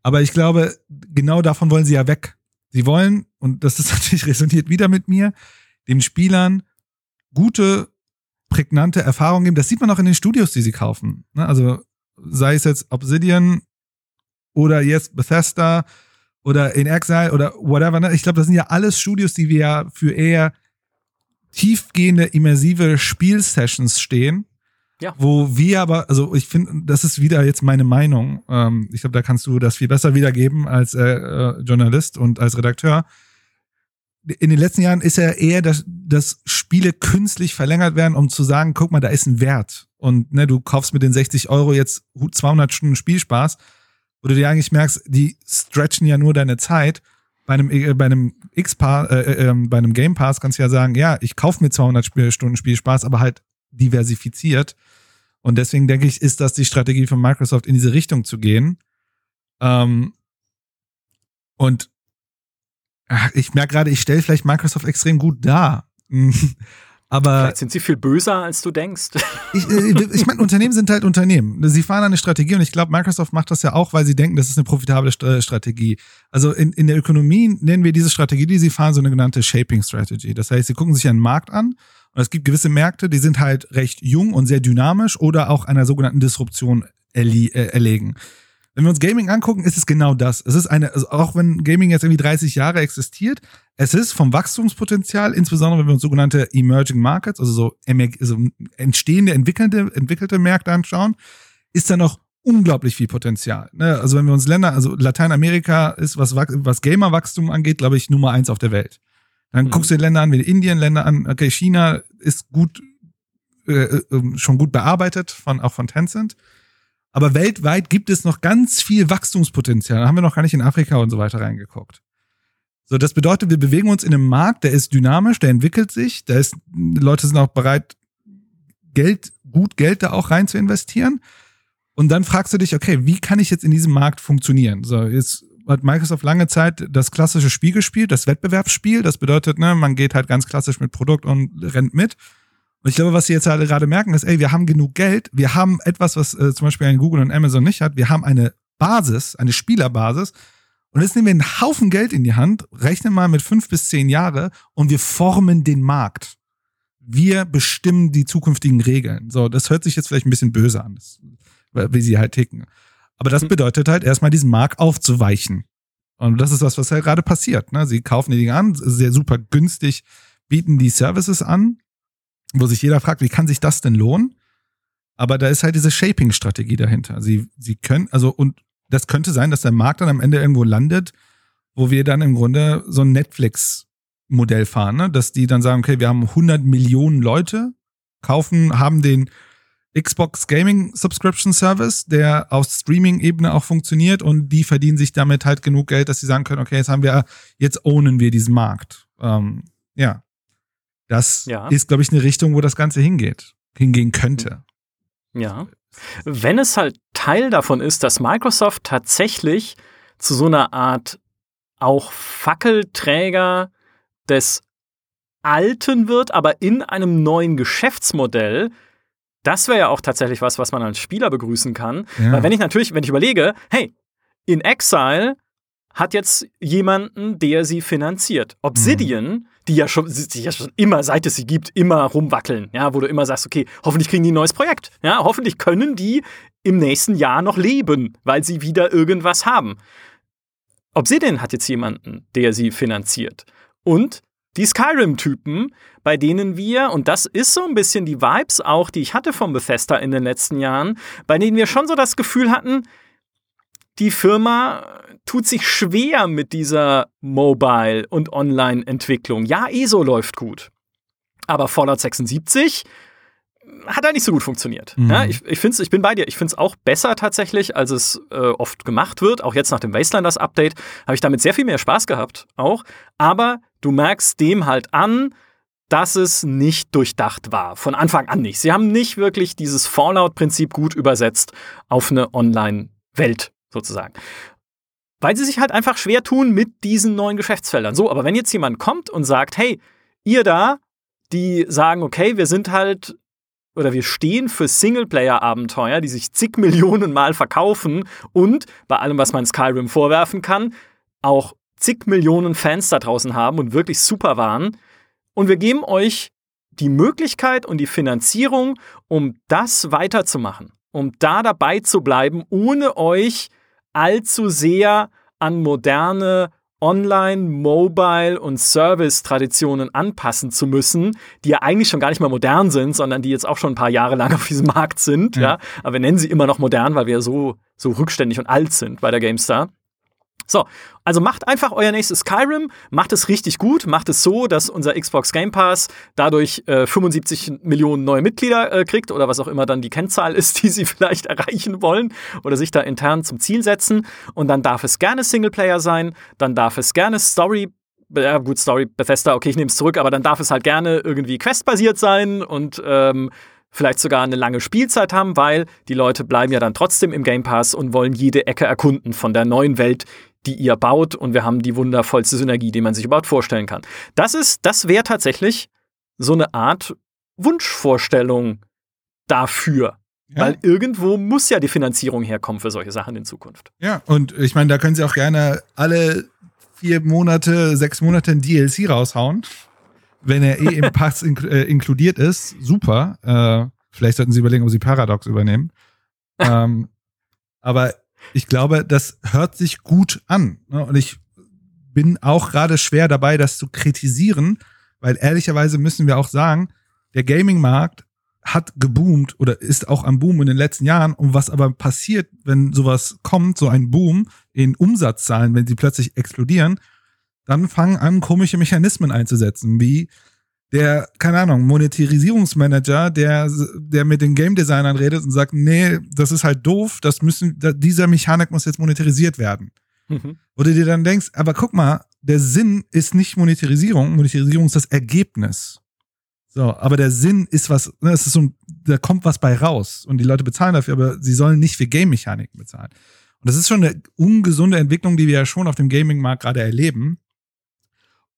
Aber ich glaube, genau davon wollen sie ja weg. Sie wollen, und das ist natürlich resoniert wieder mit mir, den Spielern gute, prägnante Erfahrungen geben. Das sieht man auch in den Studios, die sie kaufen. Ne? Also sei es jetzt Obsidian oder jetzt Bethesda oder in Exile oder whatever. Ne? Ich glaube, das sind ja alles Studios, die wir ja für eher tiefgehende, immersive Spielsessions stehen. Ja. Wo wir aber, also ich finde, das ist wieder jetzt meine Meinung. Ähm, ich glaube, da kannst du das viel besser wiedergeben als äh, äh, Journalist und als Redakteur. In den letzten Jahren ist ja eher, dass, dass Spiele künstlich verlängert werden, um zu sagen, guck mal, da ist ein Wert. Und ne, du kaufst mit den 60 Euro jetzt 200 Stunden Spielspaß, wo du dir eigentlich merkst, die stretchen ja nur deine Zeit. Bei einem, äh, bei einem X-Pass, äh, äh, ähm, bei einem Game Pass kannst du ja sagen, ja, ich kaufe mir 200 Spiel Stunden Spielspaß, aber halt diversifiziert. Und deswegen denke ich, ist das die Strategie von Microsoft, in diese Richtung zu gehen. Ähm, und ach, ich merke gerade, ich stelle vielleicht Microsoft extrem gut dar. Aber Vielleicht sind sie viel böser, als du denkst. ich, äh, ich meine, Unternehmen sind halt Unternehmen. Sie fahren eine Strategie und ich glaube, Microsoft macht das ja auch, weil sie denken, das ist eine profitable Strategie. Also in, in der Ökonomie nennen wir diese Strategie, die sie fahren, so eine genannte Shaping Strategy. Das heißt, sie gucken sich einen Markt an und es gibt gewisse Märkte, die sind halt recht jung und sehr dynamisch oder auch einer sogenannten Disruption äh, erlegen. Wenn wir uns Gaming angucken, ist es genau das. Es ist eine, also auch wenn Gaming jetzt irgendwie 30 Jahre existiert, es ist vom Wachstumspotenzial, insbesondere wenn wir uns sogenannte Emerging Markets, also so also entstehende, entwickelnde, entwickelte Märkte anschauen, ist da noch unglaublich viel Potenzial. Ne? Also wenn wir uns Länder, also Lateinamerika ist, was, was Gamerwachstum angeht, glaube ich, Nummer eins auf der Welt. Dann mhm. guckst du dir Länder an wie Indien, Länder an, okay, China ist gut, äh, äh, schon gut bearbeitet, von, auch von Tencent. Aber weltweit gibt es noch ganz viel Wachstumspotenzial. Da haben wir noch gar nicht in Afrika und so weiter reingeguckt. So, das bedeutet, wir bewegen uns in einem Markt, der ist dynamisch, der entwickelt sich, da ist, Leute sind auch bereit, Geld, gut Geld da auch rein zu investieren. Und dann fragst du dich, okay, wie kann ich jetzt in diesem Markt funktionieren? So, jetzt hat Microsoft lange Zeit das klassische Spiel gespielt, das Wettbewerbsspiel. Das bedeutet, ne, man geht halt ganz klassisch mit Produkt und rennt mit. Und ich glaube, was sie jetzt halt gerade merken, ist, ey, wir haben genug Geld, wir haben etwas, was äh, zum Beispiel ein Google und Amazon nicht hat, wir haben eine Basis, eine Spielerbasis. Und jetzt nehmen wir einen Haufen Geld in die Hand, rechnen mal mit fünf bis zehn Jahre und wir formen den Markt. Wir bestimmen die zukünftigen Regeln. So, das hört sich jetzt vielleicht ein bisschen böse an, das, wie sie halt ticken. Aber das hm. bedeutet halt erstmal diesen Markt aufzuweichen. Und das ist das, was halt gerade passiert. Ne? Sie kaufen die Dinge an, sehr super günstig, bieten die Services an wo sich jeder fragt, wie kann sich das denn lohnen? Aber da ist halt diese Shaping-Strategie dahinter. Sie, sie können, also, und das könnte sein, dass der Markt dann am Ende irgendwo landet, wo wir dann im Grunde so ein Netflix-Modell fahren, ne? dass die dann sagen, okay, wir haben 100 Millionen Leute, kaufen, haben den Xbox Gaming Subscription Service, der auf Streaming-Ebene auch funktioniert und die verdienen sich damit halt genug Geld, dass sie sagen können, okay, jetzt haben wir, jetzt ownen wir diesen Markt. Ähm, ja. Das ja. ist, glaube ich, eine Richtung, wo das Ganze hingeht, hingehen könnte. Ja. Wenn es halt Teil davon ist, dass Microsoft tatsächlich zu so einer Art auch Fackelträger des Alten wird, aber in einem neuen Geschäftsmodell, das wäre ja auch tatsächlich was, was man als Spieler begrüßen kann. Ja. Weil wenn ich natürlich, wenn ich überlege, hey, in Exile hat jetzt jemanden, der sie finanziert. Obsidian mhm die ja schon, die ja schon immer, seit es sie gibt, immer rumwackeln, ja, wo du immer sagst, okay, hoffentlich kriegen die ein neues Projekt, ja, hoffentlich können die im nächsten Jahr noch leben, weil sie wieder irgendwas haben. Obsidian hat jetzt jemanden, der sie finanziert. Und die Skyrim-Typen, bei denen wir, und das ist so ein bisschen die Vibes auch, die ich hatte vom Bethesda in den letzten Jahren, bei denen wir schon so das Gefühl hatten, die Firma tut sich schwer mit dieser Mobile- und Online-Entwicklung. Ja, ESO läuft gut. Aber Fallout 76 hat da nicht so gut funktioniert. Mhm. Ja, ich, ich, find's, ich bin bei dir. Ich finde es auch besser tatsächlich, als es äh, oft gemacht wird. Auch jetzt nach dem Wastelanders-Update habe ich damit sehr viel mehr Spaß gehabt. Auch. Aber du merkst dem halt an, dass es nicht durchdacht war. Von Anfang an nicht. Sie haben nicht wirklich dieses Fallout-Prinzip gut übersetzt auf eine Online-Welt sozusagen weil sie sich halt einfach schwer tun mit diesen neuen Geschäftsfeldern. So, aber wenn jetzt jemand kommt und sagt, hey, ihr da, die sagen, okay, wir sind halt oder wir stehen für Singleplayer-Abenteuer, die sich zig Millionen Mal verkaufen und bei allem, was man Skyrim vorwerfen kann, auch zig Millionen Fans da draußen haben und wirklich super waren. Und wir geben euch die Möglichkeit und die Finanzierung, um das weiterzumachen, um da dabei zu bleiben, ohne euch allzu sehr an moderne Online-, Mobile- und Service-Traditionen anpassen zu müssen, die ja eigentlich schon gar nicht mehr modern sind, sondern die jetzt auch schon ein paar Jahre lang auf diesem Markt sind. Ja. ja. Aber wir nennen sie immer noch modern, weil wir so, so rückständig und alt sind bei der GameStar. So, also macht einfach euer nächstes Skyrim, macht es richtig gut, macht es so, dass unser Xbox Game Pass dadurch äh, 75 Millionen neue Mitglieder äh, kriegt oder was auch immer dann die Kennzahl ist, die sie vielleicht erreichen wollen oder sich da intern zum Ziel setzen. Und dann darf es gerne Singleplayer sein, dann darf es gerne Story ja, gut, Story Bethesda, okay, ich nehme es zurück, aber dann darf es halt gerne irgendwie questbasiert sein und ähm, vielleicht sogar eine lange Spielzeit haben, weil die Leute bleiben ja dann trotzdem im Game Pass und wollen jede Ecke erkunden von der neuen Welt, die ihr baut und wir haben die wundervollste Synergie, die man sich überhaupt vorstellen kann. Das ist, das wäre tatsächlich so eine Art Wunschvorstellung dafür. Ja. Weil irgendwo muss ja die Finanzierung herkommen für solche Sachen in Zukunft. Ja, und ich meine, da können sie auch gerne alle vier Monate, sechs Monate ein DLC raushauen. Wenn er eh im Pass in, äh, inkludiert ist, super. Äh, vielleicht sollten sie überlegen, ob sie Paradox übernehmen. ähm, aber ich glaube, das hört sich gut an. Ne? Und ich bin auch gerade schwer dabei, das zu kritisieren, weil ehrlicherweise müssen wir auch sagen, der Gaming-Markt hat geboomt oder ist auch am Boom in den letzten Jahren. Und was aber passiert, wenn sowas kommt, so ein Boom in Umsatzzahlen, wenn sie plötzlich explodieren, dann fangen an, komische Mechanismen einzusetzen, wie der, keine Ahnung, Monetarisierungsmanager, der, der mit den Game Designern redet und sagt, nee, das ist halt doof, das müssen, dieser Mechanik muss jetzt monetarisiert werden. Mhm. Oder dir dann denkst, aber guck mal, der Sinn ist nicht Monetarisierung, Monetarisierung ist das Ergebnis. So, aber der Sinn ist was, ne, es ist so, da kommt was bei raus und die Leute bezahlen dafür, aber sie sollen nicht für Game-Mechaniken bezahlen. Und das ist schon eine ungesunde Entwicklung, die wir ja schon auf dem Gaming-Markt gerade erleben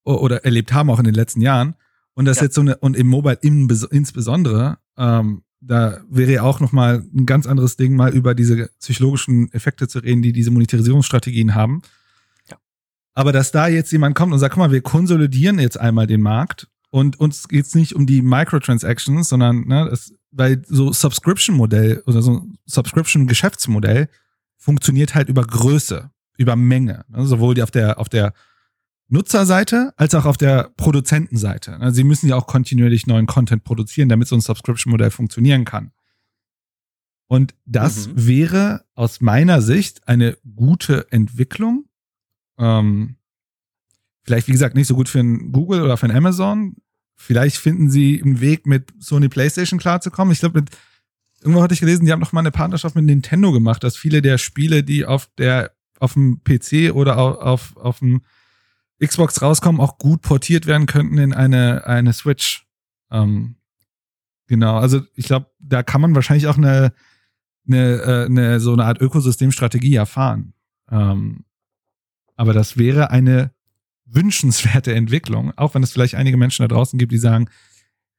oder erlebt haben auch in den letzten Jahren. Und das ja. jetzt so eine, und im Mobile im, insbesondere, ähm, da wäre ja auch nochmal ein ganz anderes Ding, mal über diese psychologischen Effekte zu reden, die diese Monetarisierungsstrategien haben. Ja. Aber dass da jetzt jemand kommt und sagt, guck mal, wir konsolidieren jetzt einmal den Markt und uns geht's nicht um die Microtransactions, sondern ne, das, weil so Subscription-Modell oder so Subscription-Geschäftsmodell funktioniert halt über Größe, über Menge. Ne? Sowohl die auf der, auf der Nutzerseite als auch auf der Produzentenseite. Also sie müssen ja auch kontinuierlich neuen Content produzieren, damit so ein Subscription-Modell funktionieren kann. Und das mhm. wäre aus meiner Sicht eine gute Entwicklung. Ähm, vielleicht, wie gesagt, nicht so gut für ein Google oder für ein Amazon. Vielleicht finden sie einen Weg, mit Sony PlayStation klarzukommen. Ich glaube, mit irgendwo hatte ich gelesen, die haben noch mal eine Partnerschaft mit Nintendo gemacht, dass viele der Spiele, die auf der auf dem PC oder auf, auf, auf dem Xbox rauskommen, auch gut portiert werden könnten in eine, eine Switch. Ähm, genau, also ich glaube, da kann man wahrscheinlich auch eine, eine, äh, eine so eine Art Ökosystemstrategie erfahren. Ähm, aber das wäre eine wünschenswerte Entwicklung, auch wenn es vielleicht einige Menschen da draußen gibt, die sagen,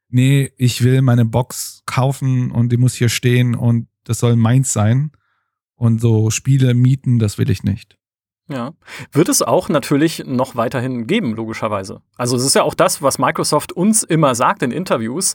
nee, ich will meine Box kaufen und die muss hier stehen und das soll meins sein. Und so Spiele mieten, das will ich nicht. Ja. Wird es auch natürlich noch weiterhin geben, logischerweise. Also es ist ja auch das, was Microsoft uns immer sagt in Interviews,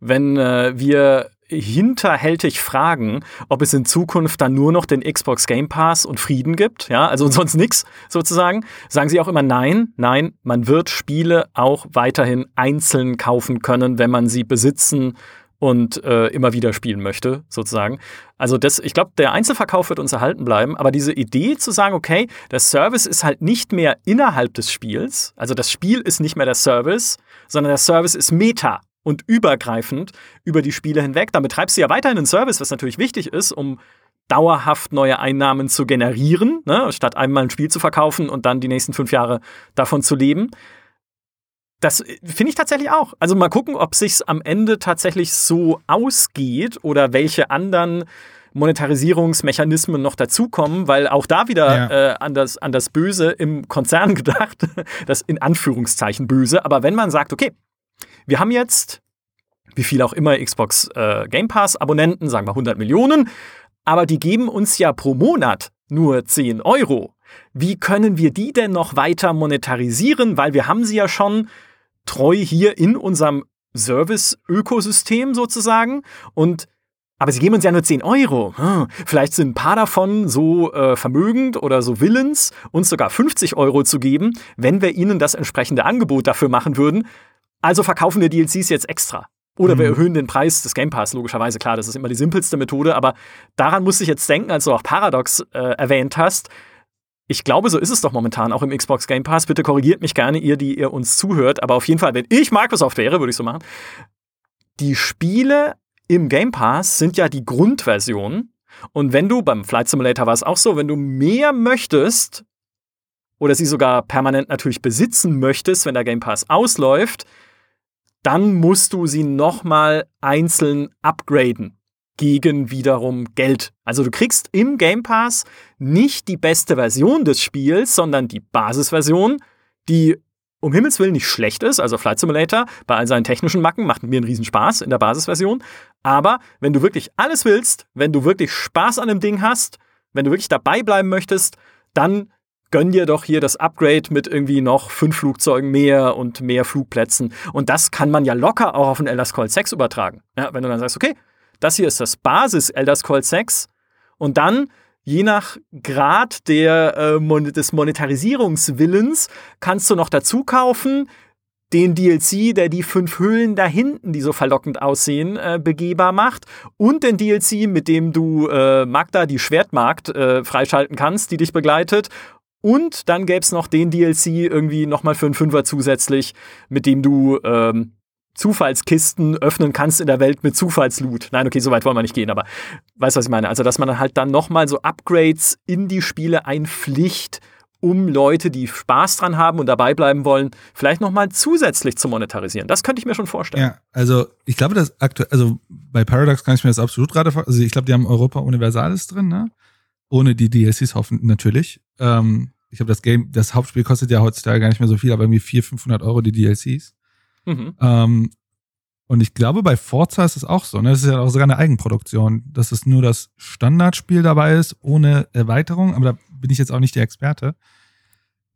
wenn äh, wir hinterhältig fragen, ob es in Zukunft dann nur noch den Xbox Game Pass und Frieden gibt, ja, also sonst nichts sozusagen, sagen sie auch immer nein, nein, man wird Spiele auch weiterhin einzeln kaufen können, wenn man sie besitzen und äh, immer wieder spielen möchte, sozusagen. Also das, ich glaube, der Einzelverkauf wird uns erhalten bleiben, aber diese Idee zu sagen, okay, der Service ist halt nicht mehr innerhalb des Spiels, also das Spiel ist nicht mehr der Service, sondern der Service ist Meta und übergreifend über die Spiele hinweg. Dann betreibst du ja weiterhin einen Service, was natürlich wichtig ist, um dauerhaft neue Einnahmen zu generieren, ne, statt einmal ein Spiel zu verkaufen und dann die nächsten fünf Jahre davon zu leben. Das äh, finde ich tatsächlich auch. Also mal gucken, ob sich's am Ende tatsächlich so ausgeht oder welche anderen Monetarisierungsmechanismen noch dazukommen, weil auch da wieder ja. äh, an, das, an das Böse im Konzern gedacht, das in Anführungszeichen Böse. Aber wenn man sagt, okay, wir haben jetzt, wie viel auch immer Xbox äh, Game Pass Abonnenten, sagen wir 100 Millionen, aber die geben uns ja pro Monat nur 10 Euro. Wie können wir die denn noch weiter monetarisieren? Weil wir haben sie ja schon treu hier in unserem Service-Ökosystem sozusagen. Und aber sie geben uns ja nur 10 Euro. Hm, vielleicht sind ein paar davon so äh, vermögend oder so willens, uns sogar 50 Euro zu geben, wenn wir ihnen das entsprechende Angebot dafür machen würden. Also verkaufen wir DLCs jetzt extra. Oder mhm. wir erhöhen den Preis des Game Pass, logischerweise. Klar, das ist immer die simpelste Methode, aber daran muss ich jetzt denken, als du auch Paradox äh, erwähnt hast ich glaube, so ist es doch momentan auch im Xbox Game Pass. Bitte korrigiert mich gerne, ihr, die ihr uns zuhört. Aber auf jeden Fall, wenn ich Microsoft wäre, würde ich so machen. Die Spiele im Game Pass sind ja die Grundversion. Und wenn du, beim Flight Simulator war es auch so, wenn du mehr möchtest oder sie sogar permanent natürlich besitzen möchtest, wenn der Game Pass ausläuft, dann musst du sie nochmal einzeln upgraden gegen wiederum Geld. Also du kriegst im Game Pass nicht die beste Version des Spiels, sondern die Basisversion, die um Himmels Willen nicht schlecht ist. Also Flight Simulator bei all seinen technischen Macken macht mir einen Riesenspaß in der Basisversion. Aber wenn du wirklich alles willst, wenn du wirklich Spaß an dem Ding hast, wenn du wirklich dabei bleiben möchtest, dann gönn dir doch hier das Upgrade mit irgendwie noch fünf Flugzeugen mehr und mehr Flugplätzen. Und das kann man ja locker auch auf den Elder Scrolls 6 übertragen. Ja, wenn du dann sagst, okay, das hier ist das Basis Elder Scrolls 6 und dann je nach Grad der, äh, des Monetarisierungswillens kannst du noch dazu kaufen den DLC, der die fünf Höhlen da hinten, die so verlockend aussehen, äh, begehbar macht. Und den DLC, mit dem du äh, Magda, die Schwertmarkt, äh, freischalten kannst, die dich begleitet. Und dann gäbe es noch den DLC irgendwie nochmal für einen Fünfer zusätzlich, mit dem du ähm, Zufallskisten öffnen kannst in der Welt mit Zufallsloot. Nein, okay, so weit wollen wir nicht gehen, aber weißt du, was ich meine? Also, dass man halt dann nochmal so Upgrades in die Spiele einpflicht, um Leute, die Spaß dran haben und dabei bleiben wollen, vielleicht nochmal zusätzlich zu monetarisieren. Das könnte ich mir schon vorstellen. Ja, also ich glaube, das aktuell, also bei Paradox kann ich mir das absolut gerade vorstellen. Also ich glaube, die haben Europa Universalis drin, ne? Ohne die DLCs hoffen natürlich. Ähm, ich glaube, das Game, das Hauptspiel kostet ja heutzutage gar nicht mehr so viel, aber irgendwie 400, 500 Euro die DLCs. Mhm. Ähm, und ich glaube, bei Forza ist es auch so. Ne? Das ist ja auch sogar eine Eigenproduktion, dass es nur das Standardspiel dabei ist, ohne Erweiterung. Aber da bin ich jetzt auch nicht der Experte.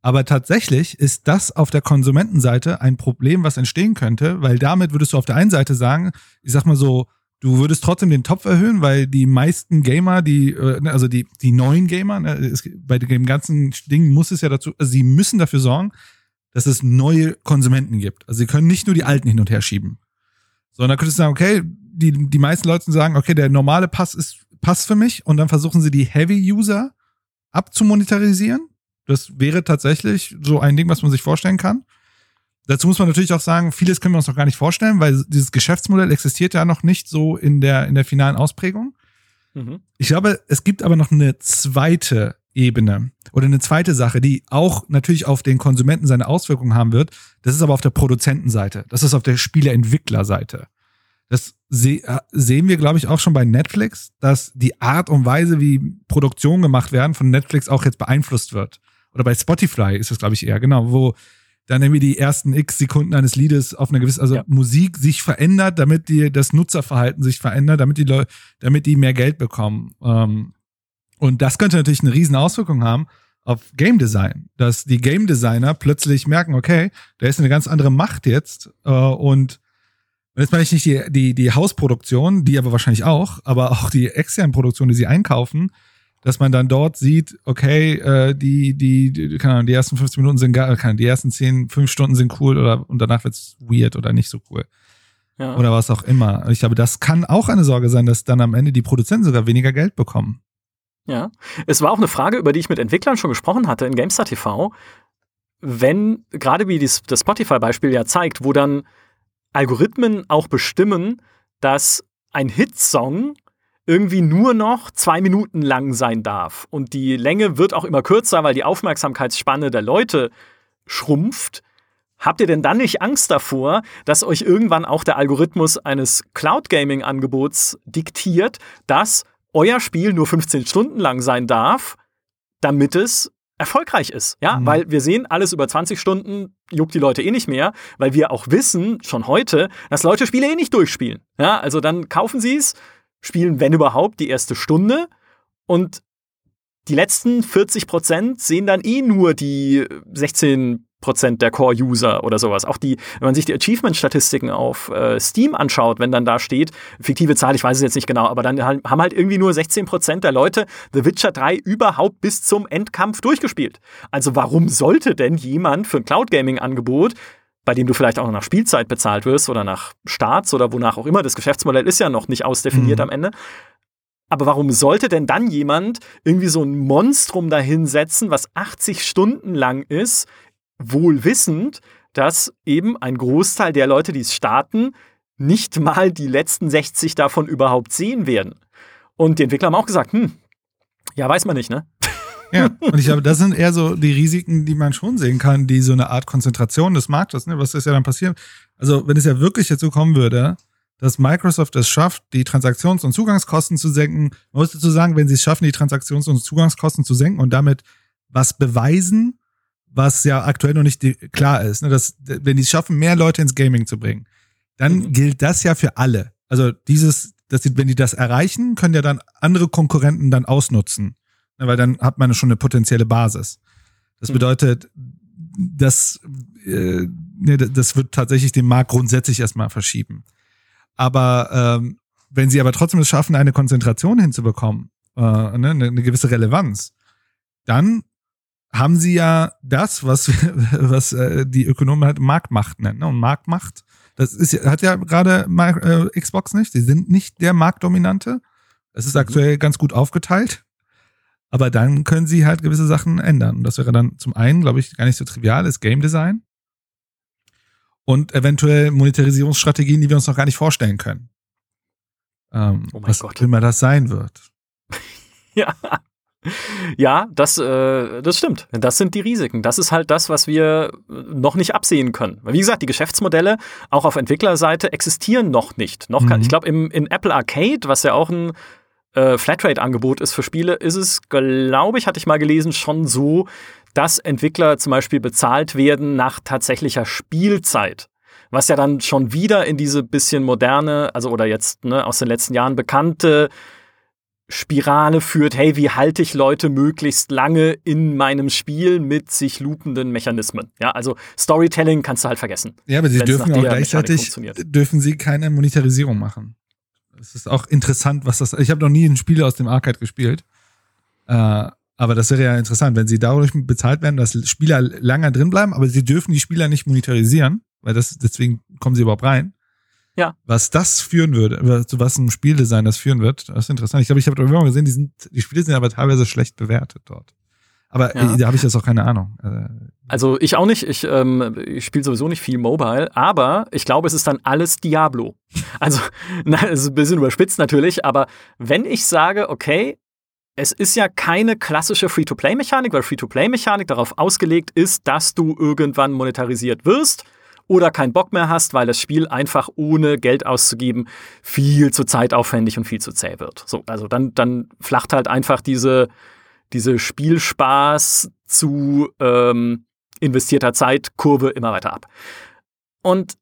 Aber tatsächlich ist das auf der Konsumentenseite ein Problem, was entstehen könnte, weil damit würdest du auf der einen Seite sagen, ich sag mal so, du würdest trotzdem den Topf erhöhen, weil die meisten Gamer, die, äh, ne, also die, die neuen Gamer, ne, bei dem ganzen Ding muss es ja dazu, also sie müssen dafür sorgen, dass es neue Konsumenten gibt. Also sie können nicht nur die alten hin und her schieben. Sondern da könntest du sagen, okay, die, die meisten Leute sagen, okay, der normale Pass ist Pass für mich und dann versuchen sie die Heavy-User abzumonetarisieren. Das wäre tatsächlich so ein Ding, was man sich vorstellen kann. Dazu muss man natürlich auch sagen, vieles können wir uns noch gar nicht vorstellen, weil dieses Geschäftsmodell existiert ja noch nicht so in der, in der finalen Ausprägung. Mhm. Ich glaube, es gibt aber noch eine zweite Ebene oder eine zweite Sache, die auch natürlich auf den Konsumenten seine Auswirkungen haben wird. Das ist aber auf der Produzentenseite. Das ist auf der Spieleentwicklerseite. Das se äh, sehen wir, glaube ich, auch schon bei Netflix, dass die Art und Weise, wie Produktionen gemacht werden, von Netflix auch jetzt beeinflusst wird. Oder bei Spotify ist das, glaube ich, eher, genau, wo dann irgendwie die ersten x Sekunden eines Liedes auf eine gewisse, also ja. Musik sich verändert, damit die, das Nutzerverhalten sich verändert, damit die Leute, damit die mehr Geld bekommen. Ähm, und das könnte natürlich eine riesen Auswirkung haben auf Game Design, dass die Game Designer plötzlich merken, okay, da ist eine ganz andere Macht jetzt äh, und jetzt meine ich nicht die, die, die Hausproduktion, die aber wahrscheinlich auch, aber auch die externen Produktionen, die sie einkaufen, dass man dann dort sieht, okay, äh, die, die, die, keine Ahnung, die ersten 15 Minuten sind geil, keine die ersten 10, 5 Stunden sind cool oder und danach wird's weird oder nicht so cool. Ja. Oder was auch immer. Ich glaube, das kann auch eine Sorge sein, dass dann am Ende die Produzenten sogar weniger Geld bekommen. Ja. Es war auch eine Frage, über die ich mit Entwicklern schon gesprochen hatte in GameStar TV. Wenn, gerade wie das, das Spotify-Beispiel ja zeigt, wo dann Algorithmen auch bestimmen, dass ein Hitsong irgendwie nur noch zwei Minuten lang sein darf. Und die Länge wird auch immer kürzer, weil die Aufmerksamkeitsspanne der Leute schrumpft. Habt ihr denn dann nicht Angst davor, dass euch irgendwann auch der Algorithmus eines Cloud Gaming Angebots diktiert, dass euer Spiel nur 15 Stunden lang sein darf, damit es erfolgreich ist. Ja, mhm. weil wir sehen, alles über 20 Stunden juckt die Leute eh nicht mehr, weil wir auch wissen, schon heute, dass Leute Spiele eh nicht durchspielen. Ja, also dann kaufen sie es, spielen, wenn überhaupt, die erste Stunde und die letzten 40 Prozent sehen dann eh nur die 16 Prozent der Core-User oder sowas. Auch die, wenn man sich die Achievement-Statistiken auf äh, Steam anschaut, wenn dann da steht, fiktive Zahl, ich weiß es jetzt nicht genau, aber dann haben halt irgendwie nur 16 Prozent der Leute The Witcher 3 überhaupt bis zum Endkampf durchgespielt. Also warum sollte denn jemand für ein Cloud-Gaming-Angebot bei dem du vielleicht auch noch nach Spielzeit bezahlt wirst oder nach Starts oder wonach auch immer. Das Geschäftsmodell ist ja noch nicht ausdefiniert mhm. am Ende. Aber warum sollte denn dann jemand irgendwie so ein Monstrum dahinsetzen, was 80 Stunden lang ist, wohl wissend, dass eben ein Großteil der Leute, die es starten, nicht mal die letzten 60 davon überhaupt sehen werden? Und die Entwickler haben auch gesagt, hm, ja, weiß man nicht, ne? Ja, und ich glaube, das sind eher so die Risiken, die man schon sehen kann, die so eine Art Konzentration des Marktes, ne? Was ist ja dann passiert? Also, wenn es ja wirklich dazu kommen würde, dass Microsoft es schafft, die Transaktions- und Zugangskosten zu senken, man muss dazu sagen, wenn sie es schaffen, die Transaktions- und Zugangskosten zu senken und damit was beweisen, was ja aktuell noch nicht klar ist, ne, dass, wenn die es schaffen, mehr Leute ins Gaming zu bringen, dann mhm. gilt das ja für alle. Also dieses, dass die, wenn die das erreichen, können ja dann andere Konkurrenten dann ausnutzen. Ne, weil dann hat man schon eine potenzielle Basis. Das mhm. bedeutet, dass äh, ne, das wird tatsächlich den Markt grundsätzlich erstmal verschieben. Aber ähm, wenn sie aber trotzdem es schaffen, eine Konzentration hinzubekommen, äh, ne, eine, eine gewisse Relevanz, dann haben sie ja das, was, was äh, die Ökonomen halt Marktmacht nennen. Ne? Und Marktmacht, das ist, hat ja gerade äh, Xbox nicht. Sie sind nicht der Marktdominante. Es ist mhm. aktuell ganz gut aufgeteilt. Aber dann können sie halt gewisse Sachen ändern. Und das wäre dann zum einen, glaube ich, gar nicht so trivial, ist Game Design. Und eventuell Monetarisierungsstrategien, die wir uns noch gar nicht vorstellen können. Ähm, oh was Gott. immer das sein wird. ja. Ja, das, äh, das stimmt. Das sind die Risiken. Das ist halt das, was wir noch nicht absehen können. Wie gesagt, die Geschäftsmodelle auch auf Entwicklerseite existieren noch nicht. Noch kann, mhm. Ich glaube, in Apple Arcade, was ja auch ein äh, Flatrate-Angebot ist für Spiele, ist es, glaube ich, hatte ich mal gelesen, schon so, dass Entwickler zum Beispiel bezahlt werden nach tatsächlicher Spielzeit. Was ja dann schon wieder in diese bisschen moderne, also oder jetzt ne, aus den letzten Jahren bekannte Spirale führt, hey, wie halte ich Leute möglichst lange in meinem Spiel mit sich loopenden Mechanismen? Ja, also Storytelling kannst du halt vergessen. Ja, aber sie dürfen auch gleichzeitig dürfen sie keine Monetarisierung machen. Es ist auch interessant, was das. Ich habe noch nie ein Spiel aus dem Arcade gespielt. Äh, aber das wäre ja interessant, wenn sie dadurch bezahlt werden, dass Spieler länger drin bleiben, aber sie dürfen die Spieler nicht monetarisieren, weil das deswegen kommen sie überhaupt rein. Ja. Was das führen würde, zu was ein Spieldesign das führen wird, das ist interessant. Ich glaube, ich habe immer gesehen, die, sind, die Spiele sind aber teilweise schlecht bewertet dort. Aber ja. da habe ich jetzt auch keine Ahnung. Äh, also ich auch nicht. Ich, ähm, ich spiele sowieso nicht viel Mobile, aber ich glaube, es ist dann alles Diablo. Also, na, ist ein bisschen überspitzt natürlich, aber wenn ich sage, okay, es ist ja keine klassische Free-to-Play-Mechanik, weil Free-to-Play-Mechanik darauf ausgelegt ist, dass du irgendwann monetarisiert wirst oder keinen Bock mehr hast, weil das Spiel einfach ohne Geld auszugeben viel zu zeitaufwendig und viel zu zäh wird. So, also dann, dann flacht halt einfach diese, diese Spielspaß zu ähm, investierter Zeitkurve immer weiter ab. Und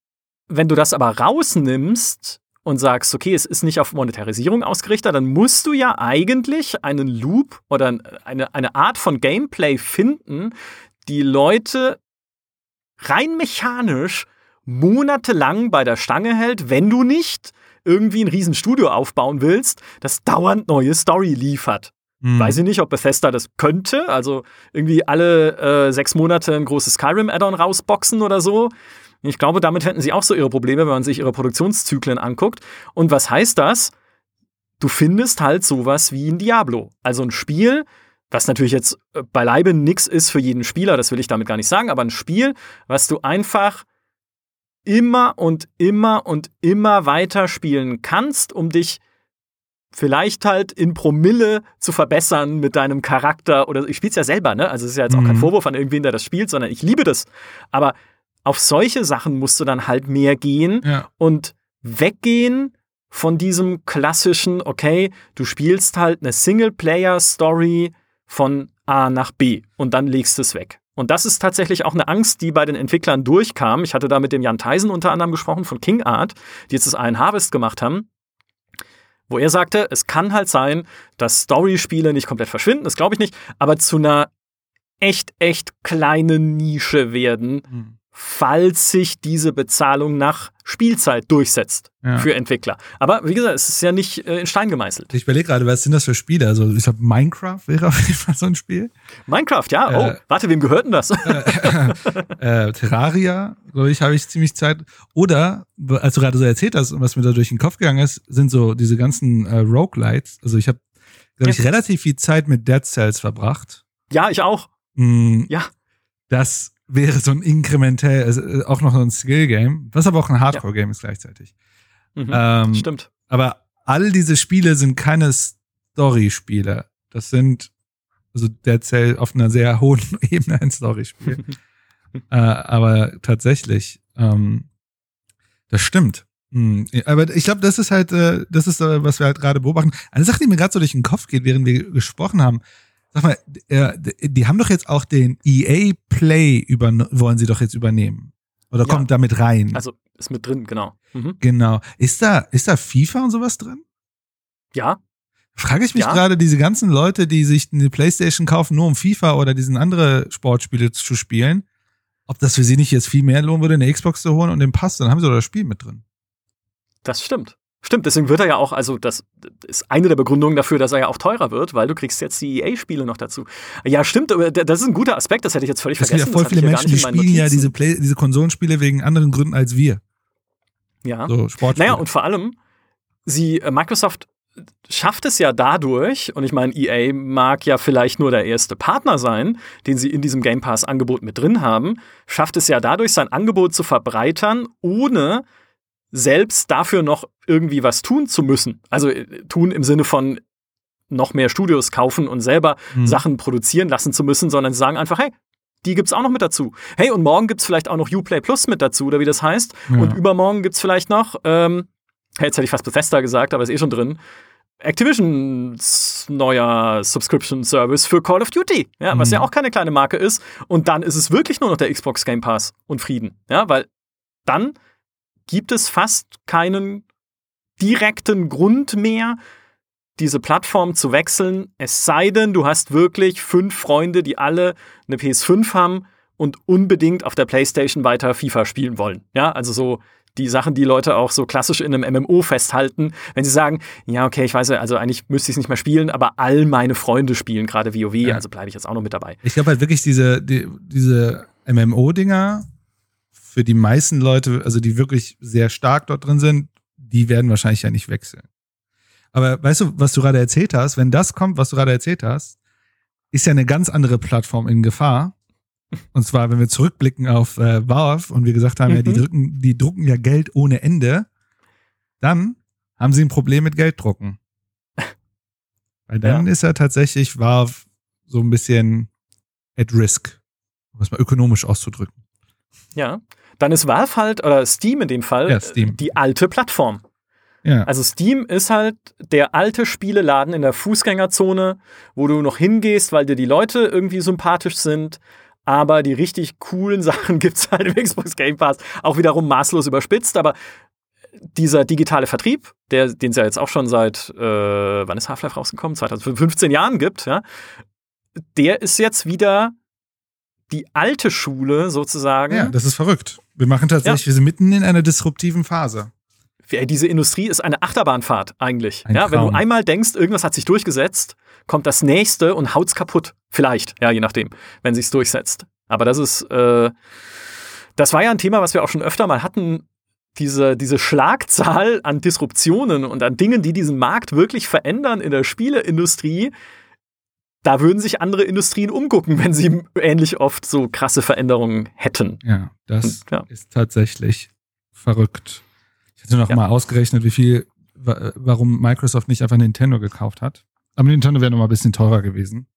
wenn du das aber rausnimmst und sagst, okay, es ist nicht auf Monetarisierung ausgerichtet, dann musst du ja eigentlich einen Loop oder eine, eine Art von Gameplay finden, die Leute rein mechanisch monatelang bei der Stange hält, wenn du nicht irgendwie ein Riesenstudio aufbauen willst, das dauernd neue Story liefert. Hm. Weiß ich nicht, ob Bethesda das könnte, also irgendwie alle äh, sechs Monate ein großes Skyrim-Add-on rausboxen oder so. Ich glaube, damit hätten sie auch so ihre Probleme, wenn man sich ihre Produktionszyklen anguckt. Und was heißt das? Du findest halt sowas wie ein Diablo. Also ein Spiel, was natürlich jetzt äh, beileibe nichts ist für jeden Spieler, das will ich damit gar nicht sagen, aber ein Spiel, was du einfach immer und immer und immer weiter spielen kannst, um dich vielleicht halt in Promille zu verbessern mit deinem Charakter oder ich spiele es ja selber, ne? Also es ist ja jetzt auch mhm. kein Vorwurf an irgendwen, der das spielt, sondern ich liebe das. Aber auf solche Sachen musst du dann halt mehr gehen ja. und weggehen von diesem klassischen, okay, du spielst halt eine Singleplayer-Story von A nach B und dann legst du es weg. Und das ist tatsächlich auch eine Angst, die bei den Entwicklern durchkam. Ich hatte da mit dem Jan Theisen unter anderem gesprochen von King Art, die jetzt das Iron Harvest gemacht haben, wo er sagte, es kann halt sein, dass Story-Spiele nicht komplett verschwinden, das glaube ich nicht, aber zu einer echt, echt kleinen Nische werden, mhm falls sich diese Bezahlung nach Spielzeit durchsetzt ja. für Entwickler. Aber wie gesagt, es ist ja nicht äh, in Stein gemeißelt. Ich überlege gerade, was sind das für Spiele? Also ich glaube, Minecraft wäre auf jeden Fall so ein Spiel. Minecraft, ja. Oh, äh, warte, wem gehört denn das? Äh, äh, Terraria, glaube ich, habe ich ziemlich Zeit. Oder, als du gerade so erzählt hast und was mir da durch den Kopf gegangen ist, sind so diese ganzen äh, Roguelites. Also ich habe, glaube ich, ja. relativ viel Zeit mit Dead Cells verbracht. Ja, ich auch. Mm, ja. Das wäre so ein inkrementell, also äh, auch noch so ein Skill-Game, was aber auch ein Hardcore-Game ja. ist gleichzeitig. Mhm, ähm, stimmt. Aber all diese Spiele sind keine Story-Spiele. Das sind, also der zählt auf einer sehr hohen Ebene ein Story-Spiel. äh, aber tatsächlich, ähm, Das stimmt. Hm, aber ich glaube, das ist halt, äh, das ist, äh, was wir halt gerade beobachten. Eine Sache, die mir gerade so durch den Kopf geht, während wir gesprochen haben. Sag mal, äh, die haben doch jetzt auch den EA Play über, wollen sie doch jetzt übernehmen. Oder ja. kommt damit rein? Also ist mit drin, genau. Mhm. Genau. Ist da, ist da FIFA und sowas drin? Ja. Frage ich mich ja. gerade, diese ganzen Leute, die sich eine Playstation kaufen, nur um FIFA oder diesen andere Sportspiele zu spielen, ob das für sie nicht jetzt viel mehr lohnen würde, eine Xbox zu holen und den Pass, dann haben sie doch das Spiel mit drin. Das stimmt. Stimmt, deswegen wird er ja auch, also das ist eine der Begründungen dafür, dass er ja auch teurer wird, weil du kriegst jetzt die EA-Spiele noch dazu. Ja, stimmt, das ist ein guter Aspekt, das hätte ich jetzt völlig das vergessen. Ja voll viele Menschen, die spielen ja diese, Play diese Konsolenspiele wegen anderen Gründen als wir. Ja. So Sportspiele. Naja, und vor allem, sie, äh, Microsoft schafft es ja dadurch, und ich meine, EA mag ja vielleicht nur der erste Partner sein, den sie in diesem Game Pass-Angebot mit drin haben, schafft es ja dadurch, sein Angebot zu verbreitern, ohne selbst dafür noch irgendwie was tun zu müssen. Also äh, tun im Sinne von noch mehr Studios kaufen und selber mhm. Sachen produzieren lassen zu müssen, sondern sie sagen einfach, hey, die gibt's auch noch mit dazu. Hey, und morgen gibt's vielleicht auch noch Uplay Plus mit dazu, oder wie das heißt. Ja. Und übermorgen gibt's vielleicht noch, ähm, jetzt hätte ich fast Bethesda gesagt, aber ist eh schon drin. Activisions neuer Subscription Service für Call of Duty, ja, mhm. was ja auch keine kleine Marke ist. Und dann ist es wirklich nur noch der Xbox Game Pass und Frieden, ja, weil dann gibt es fast keinen direkten Grund mehr, diese Plattform zu wechseln, es sei denn, du hast wirklich fünf Freunde, die alle eine PS5 haben und unbedingt auf der PlayStation weiter FIFA spielen wollen. Ja, also so die Sachen, die Leute auch so klassisch in einem MMO festhalten, wenn sie sagen, ja, okay, ich weiß, also eigentlich müsste ich es nicht mehr spielen, aber all meine Freunde spielen gerade WoW, ja. also bleibe ich jetzt auch noch mit dabei. Ich glaube halt wirklich diese, die, diese MMO-Dinger für die meisten Leute, also die wirklich sehr stark dort drin sind, die werden wahrscheinlich ja nicht wechseln. Aber weißt du, was du gerade erzählt hast, wenn das kommt, was du gerade erzählt hast, ist ja eine ganz andere Plattform in Gefahr. Und zwar, wenn wir zurückblicken auf äh, Valve und wir gesagt haben, mhm. ja, die, mhm. drücken, die drucken ja Geld ohne Ende, dann haben sie ein Problem mit Gelddrucken. Weil dann ja. ist ja tatsächlich Valve so ein bisschen at risk, um es mal ökonomisch auszudrücken. Ja, dann ist Valve halt, oder Steam in dem Fall, ja, die alte Plattform. Ja. Also Steam ist halt der alte Spieleladen in der Fußgängerzone, wo du noch hingehst, weil dir die Leute irgendwie sympathisch sind. Aber die richtig coolen Sachen gibt es halt im Xbox Game Pass. Auch wiederum maßlos überspitzt, aber dieser digitale Vertrieb, der, den es ja jetzt auch schon seit, äh, wann ist Half-Life rausgekommen? 2015 Jahren gibt, ja, der ist jetzt wieder die alte Schule sozusagen. Ja, das ist verrückt. Wir machen tatsächlich, ja. wir sind mitten in einer disruptiven Phase. Diese Industrie ist eine Achterbahnfahrt eigentlich. Ein ja, wenn du einmal denkst, irgendwas hat sich durchgesetzt, kommt das nächste und haut's kaputt. Vielleicht, ja, je nachdem, wenn sich's durchsetzt. Aber das ist, äh, das war ja ein Thema, was wir auch schon öfter mal hatten. Diese, diese Schlagzahl an Disruptionen und an Dingen, die diesen Markt wirklich verändern in der Spieleindustrie, da würden sich andere Industrien umgucken, wenn sie ähnlich oft so krasse Veränderungen hätten. Ja, das Und, ja. ist tatsächlich verrückt. Ich hätte noch ja. mal ausgerechnet, wie viel, warum Microsoft nicht einfach Nintendo gekauft hat. Aber Nintendo wäre noch mal ein bisschen teurer gewesen.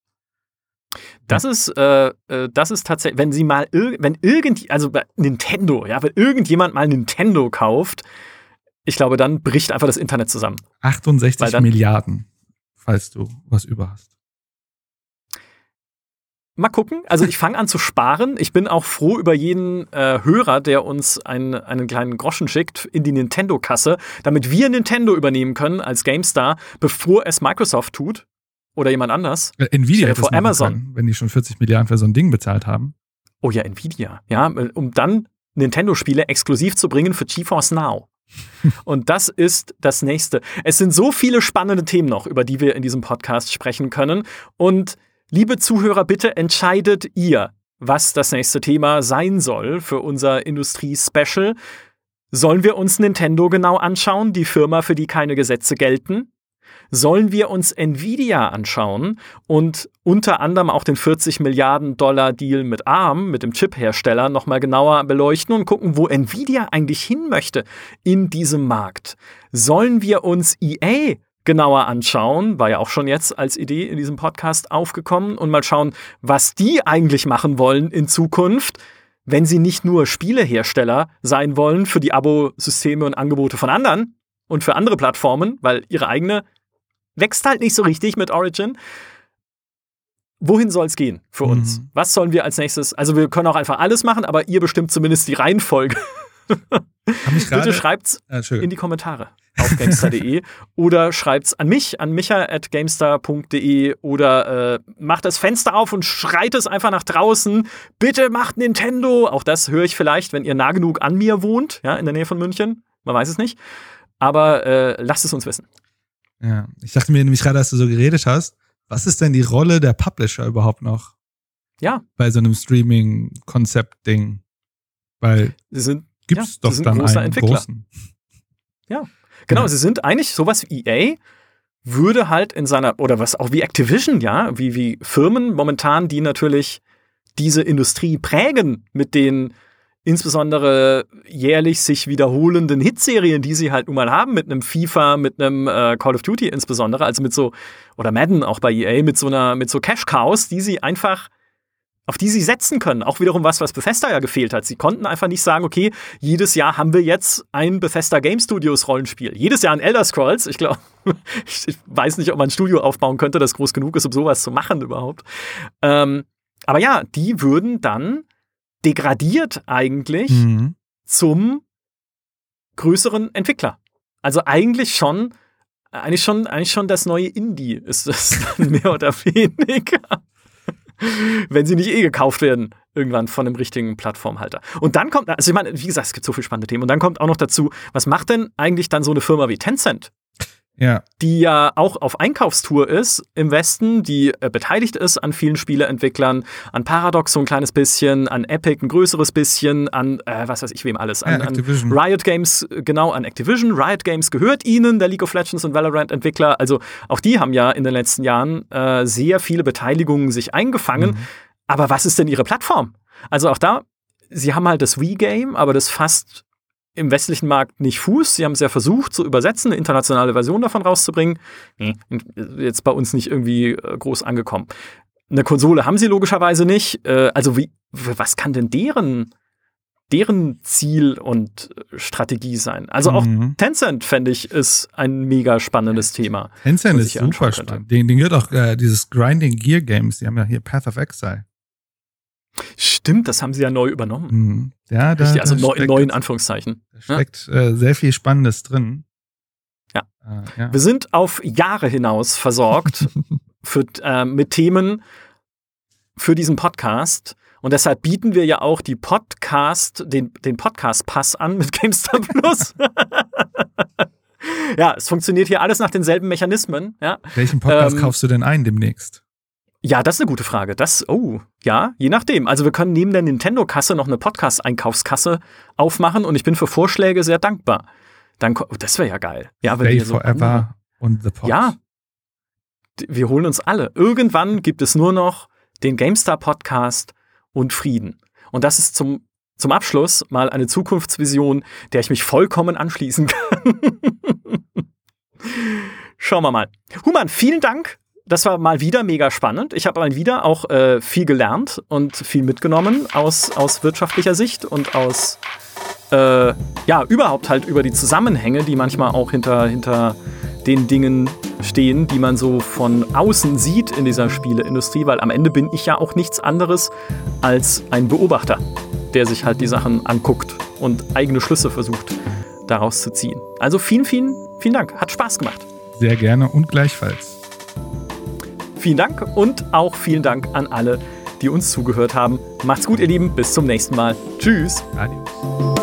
Das ja. ist, äh, äh das ist tatsächlich, wenn sie mal, wenn irgend, also bei Nintendo, ja, wenn irgendjemand mal Nintendo kauft, ich glaube, dann bricht einfach das Internet zusammen. 68 dann, Milliarden, falls du was über hast. Mal gucken. Also ich fange an zu sparen. Ich bin auch froh über jeden äh, Hörer, der uns einen, einen kleinen Groschen schickt in die Nintendo-Kasse, damit wir Nintendo übernehmen können als GameStar, bevor es Microsoft tut oder jemand anders. Nvidia hätte vor Amazon, können, wenn die schon 40 Milliarden für so ein Ding bezahlt haben. Oh ja, Nvidia. Ja, um dann Nintendo-Spiele exklusiv zu bringen für GeForce Now. Und das ist das nächste. Es sind so viele spannende Themen noch, über die wir in diesem Podcast sprechen können. Und Liebe Zuhörer, bitte entscheidet ihr, was das nächste Thema sein soll für unser Industrie-Special. Sollen wir uns Nintendo genau anschauen, die Firma, für die keine Gesetze gelten? Sollen wir uns Nvidia anschauen und unter anderem auch den 40 Milliarden Dollar Deal mit ARM, mit dem Chip-Hersteller, nochmal genauer beleuchten und gucken, wo Nvidia eigentlich hin möchte in diesem Markt? Sollen wir uns EA genauer anschauen, war ja auch schon jetzt als Idee in diesem Podcast aufgekommen und mal schauen, was die eigentlich machen wollen in Zukunft. wenn sie nicht nur Spielehersteller sein wollen für die Abo-Systeme und Angebote von anderen und für andere Plattformen, weil ihre eigene wächst halt nicht so richtig mit Origin. Wohin soll es gehen für uns? Mhm. Was sollen wir als nächstes? Also wir können auch einfach alles machen, aber ihr bestimmt zumindest die Reihenfolge. Bitte gerade. schreibt's Entschuldigung. in die Kommentare auf gamestar.de oder schreibt's an mich, an micha.gamestar.de oder äh, macht das Fenster auf und schreit es einfach nach draußen. Bitte macht Nintendo. Auch das höre ich vielleicht, wenn ihr nah genug an mir wohnt, ja, in der Nähe von München. Man weiß es nicht. Aber äh, lasst es uns wissen. Ja, ich dachte mir nämlich gerade, als du so geredet hast, was ist denn die Rolle der Publisher überhaupt noch Ja, bei so einem Streaming-Konzept-Ding? Weil sie sind, gibt's Ja, doch sie sind dann großer einen Entwickler. großen. Genau, Ja. sie sind eigentlich sowas wie EA würde halt in seiner, oder was auch wie Activision, ja, wie, wie Firmen momentan, die natürlich diese Industrie prägen mit den insbesondere jährlich sich wiederholenden Hitserien, die sie halt nun mal haben, mit einem FIFA, mit einem äh, Call of Duty insbesondere, also mit so, oder Madden auch bei EA, mit so einer, mit so Cash-Cows, die sie einfach, auf die sie setzen können. Auch wiederum was, was Bethesda ja gefehlt hat. Sie konnten einfach nicht sagen, okay, jedes Jahr haben wir jetzt ein Bethesda Game Studios Rollenspiel. Jedes Jahr ein Elder Scrolls. Ich glaube, ich weiß nicht, ob man ein Studio aufbauen könnte, das groß genug ist, um sowas zu machen überhaupt. Ähm, aber ja, die würden dann degradiert eigentlich Mhm. zum größeren Entwickler. Also eigentlich schon, eigentlich schon, eigentlich schon das neue Indie ist das dann mehr oder weniger. Wenn sie nicht eh gekauft werden, irgendwann von einem richtigen Plattformhalter. Und dann kommt, also ich meine, wie gesagt, es gibt so viele spannende Themen. Und dann kommt auch noch dazu, was macht denn eigentlich dann so eine Firma wie Tencent? Ja, die ja auch auf Einkaufstour ist im Westen, die äh, beteiligt ist an vielen Spieleentwicklern, an Paradox so ein kleines bisschen, an Epic ein größeres bisschen, an äh, was weiß ich wem alles, an, Ja, Activision. an Riot Games, äh, genau, an Activision. Riot Games gehört ihnen, der League of Legends und Valorant Entwickler. Also auch die haben ja in den letzten Jahren äh, sehr viele Beteiligungen sich eingefangen. Mhm. Aber was ist denn ihre Plattform? Also auch da, sie haben halt das Wii-Game, aber das fasst im westlichen Markt nicht Fuß. Sie haben es ja versucht zu übersetzen, eine internationale Version davon rauszubringen. Nee, jetzt bei uns nicht irgendwie äh, groß angekommen. Eine Konsole haben sie logischerweise nicht. Äh, also wie, was kann denn deren, deren Ziel und äh, Strategie sein? Also auch Mhm. Tencent, fände ich, ist ein mega spannendes Thema. Tencent ist super spannend. Den, den gehört auch äh, dieses Grinding Gear Games. Die haben ja hier Path of Exile. Stimmt, das haben sie ja neu übernommen. Mhm. Ja, da, Richtig, also da neu, in steckt, neuen Anführungszeichen. da steckt äh, sehr viel Spannendes drin. Ja. Äh, ja. Wir sind auf Jahre hinaus versorgt für, äh, mit Themen für diesen Podcast. Und deshalb bieten wir ja auch die Podcast, den, den Podcast-Pass an mit GameStar Plus. ja, es funktioniert hier alles nach denselben Mechanismen. Ja, Welchen Podcast ähm, kaufst du denn ein demnächst? Ja das ist eine gute Frage. Das, oh, ja, je nachdem. Also wir können neben der Nintendo-Kasse noch eine Podcast-Einkaufskasse aufmachen und ich bin für Vorschläge sehr dankbar. Dann, ko- das wäre ja geil. Ja, wenn Stay wir so Forever und The Pod. Ja. Wir holen uns alle. Irgendwann gibt es nur noch den GameStar Podcast und Frieden. Und das ist zum, zum Abschluss mal eine Zukunftsvision, der ich mich vollkommen anschließen kann. Schauen wir mal. Human, vielen Dank. Das war mal wieder mega spannend. Ich habe mal wieder auch äh, viel gelernt und viel mitgenommen aus, aus wirtschaftlicher Sicht und aus äh, ja, überhaupt halt über die Zusammenhänge, die manchmal auch hinter, hinter den Dingen stehen, die man so von außen sieht in dieser Spieleindustrie, weil am Ende bin ich ja auch nichts anderes als ein Beobachter, der sich halt die Sachen anguckt und eigene Schlüsse versucht daraus zu ziehen. Also vielen, vielen, vielen Dank. Hat Spaß gemacht. Sehr gerne und gleichfalls. Vielen Dank und auch vielen Dank an alle, die uns zugehört haben. Macht's gut, ihr Lieben. Bis zum nächsten Mal. Tschüss. Adios.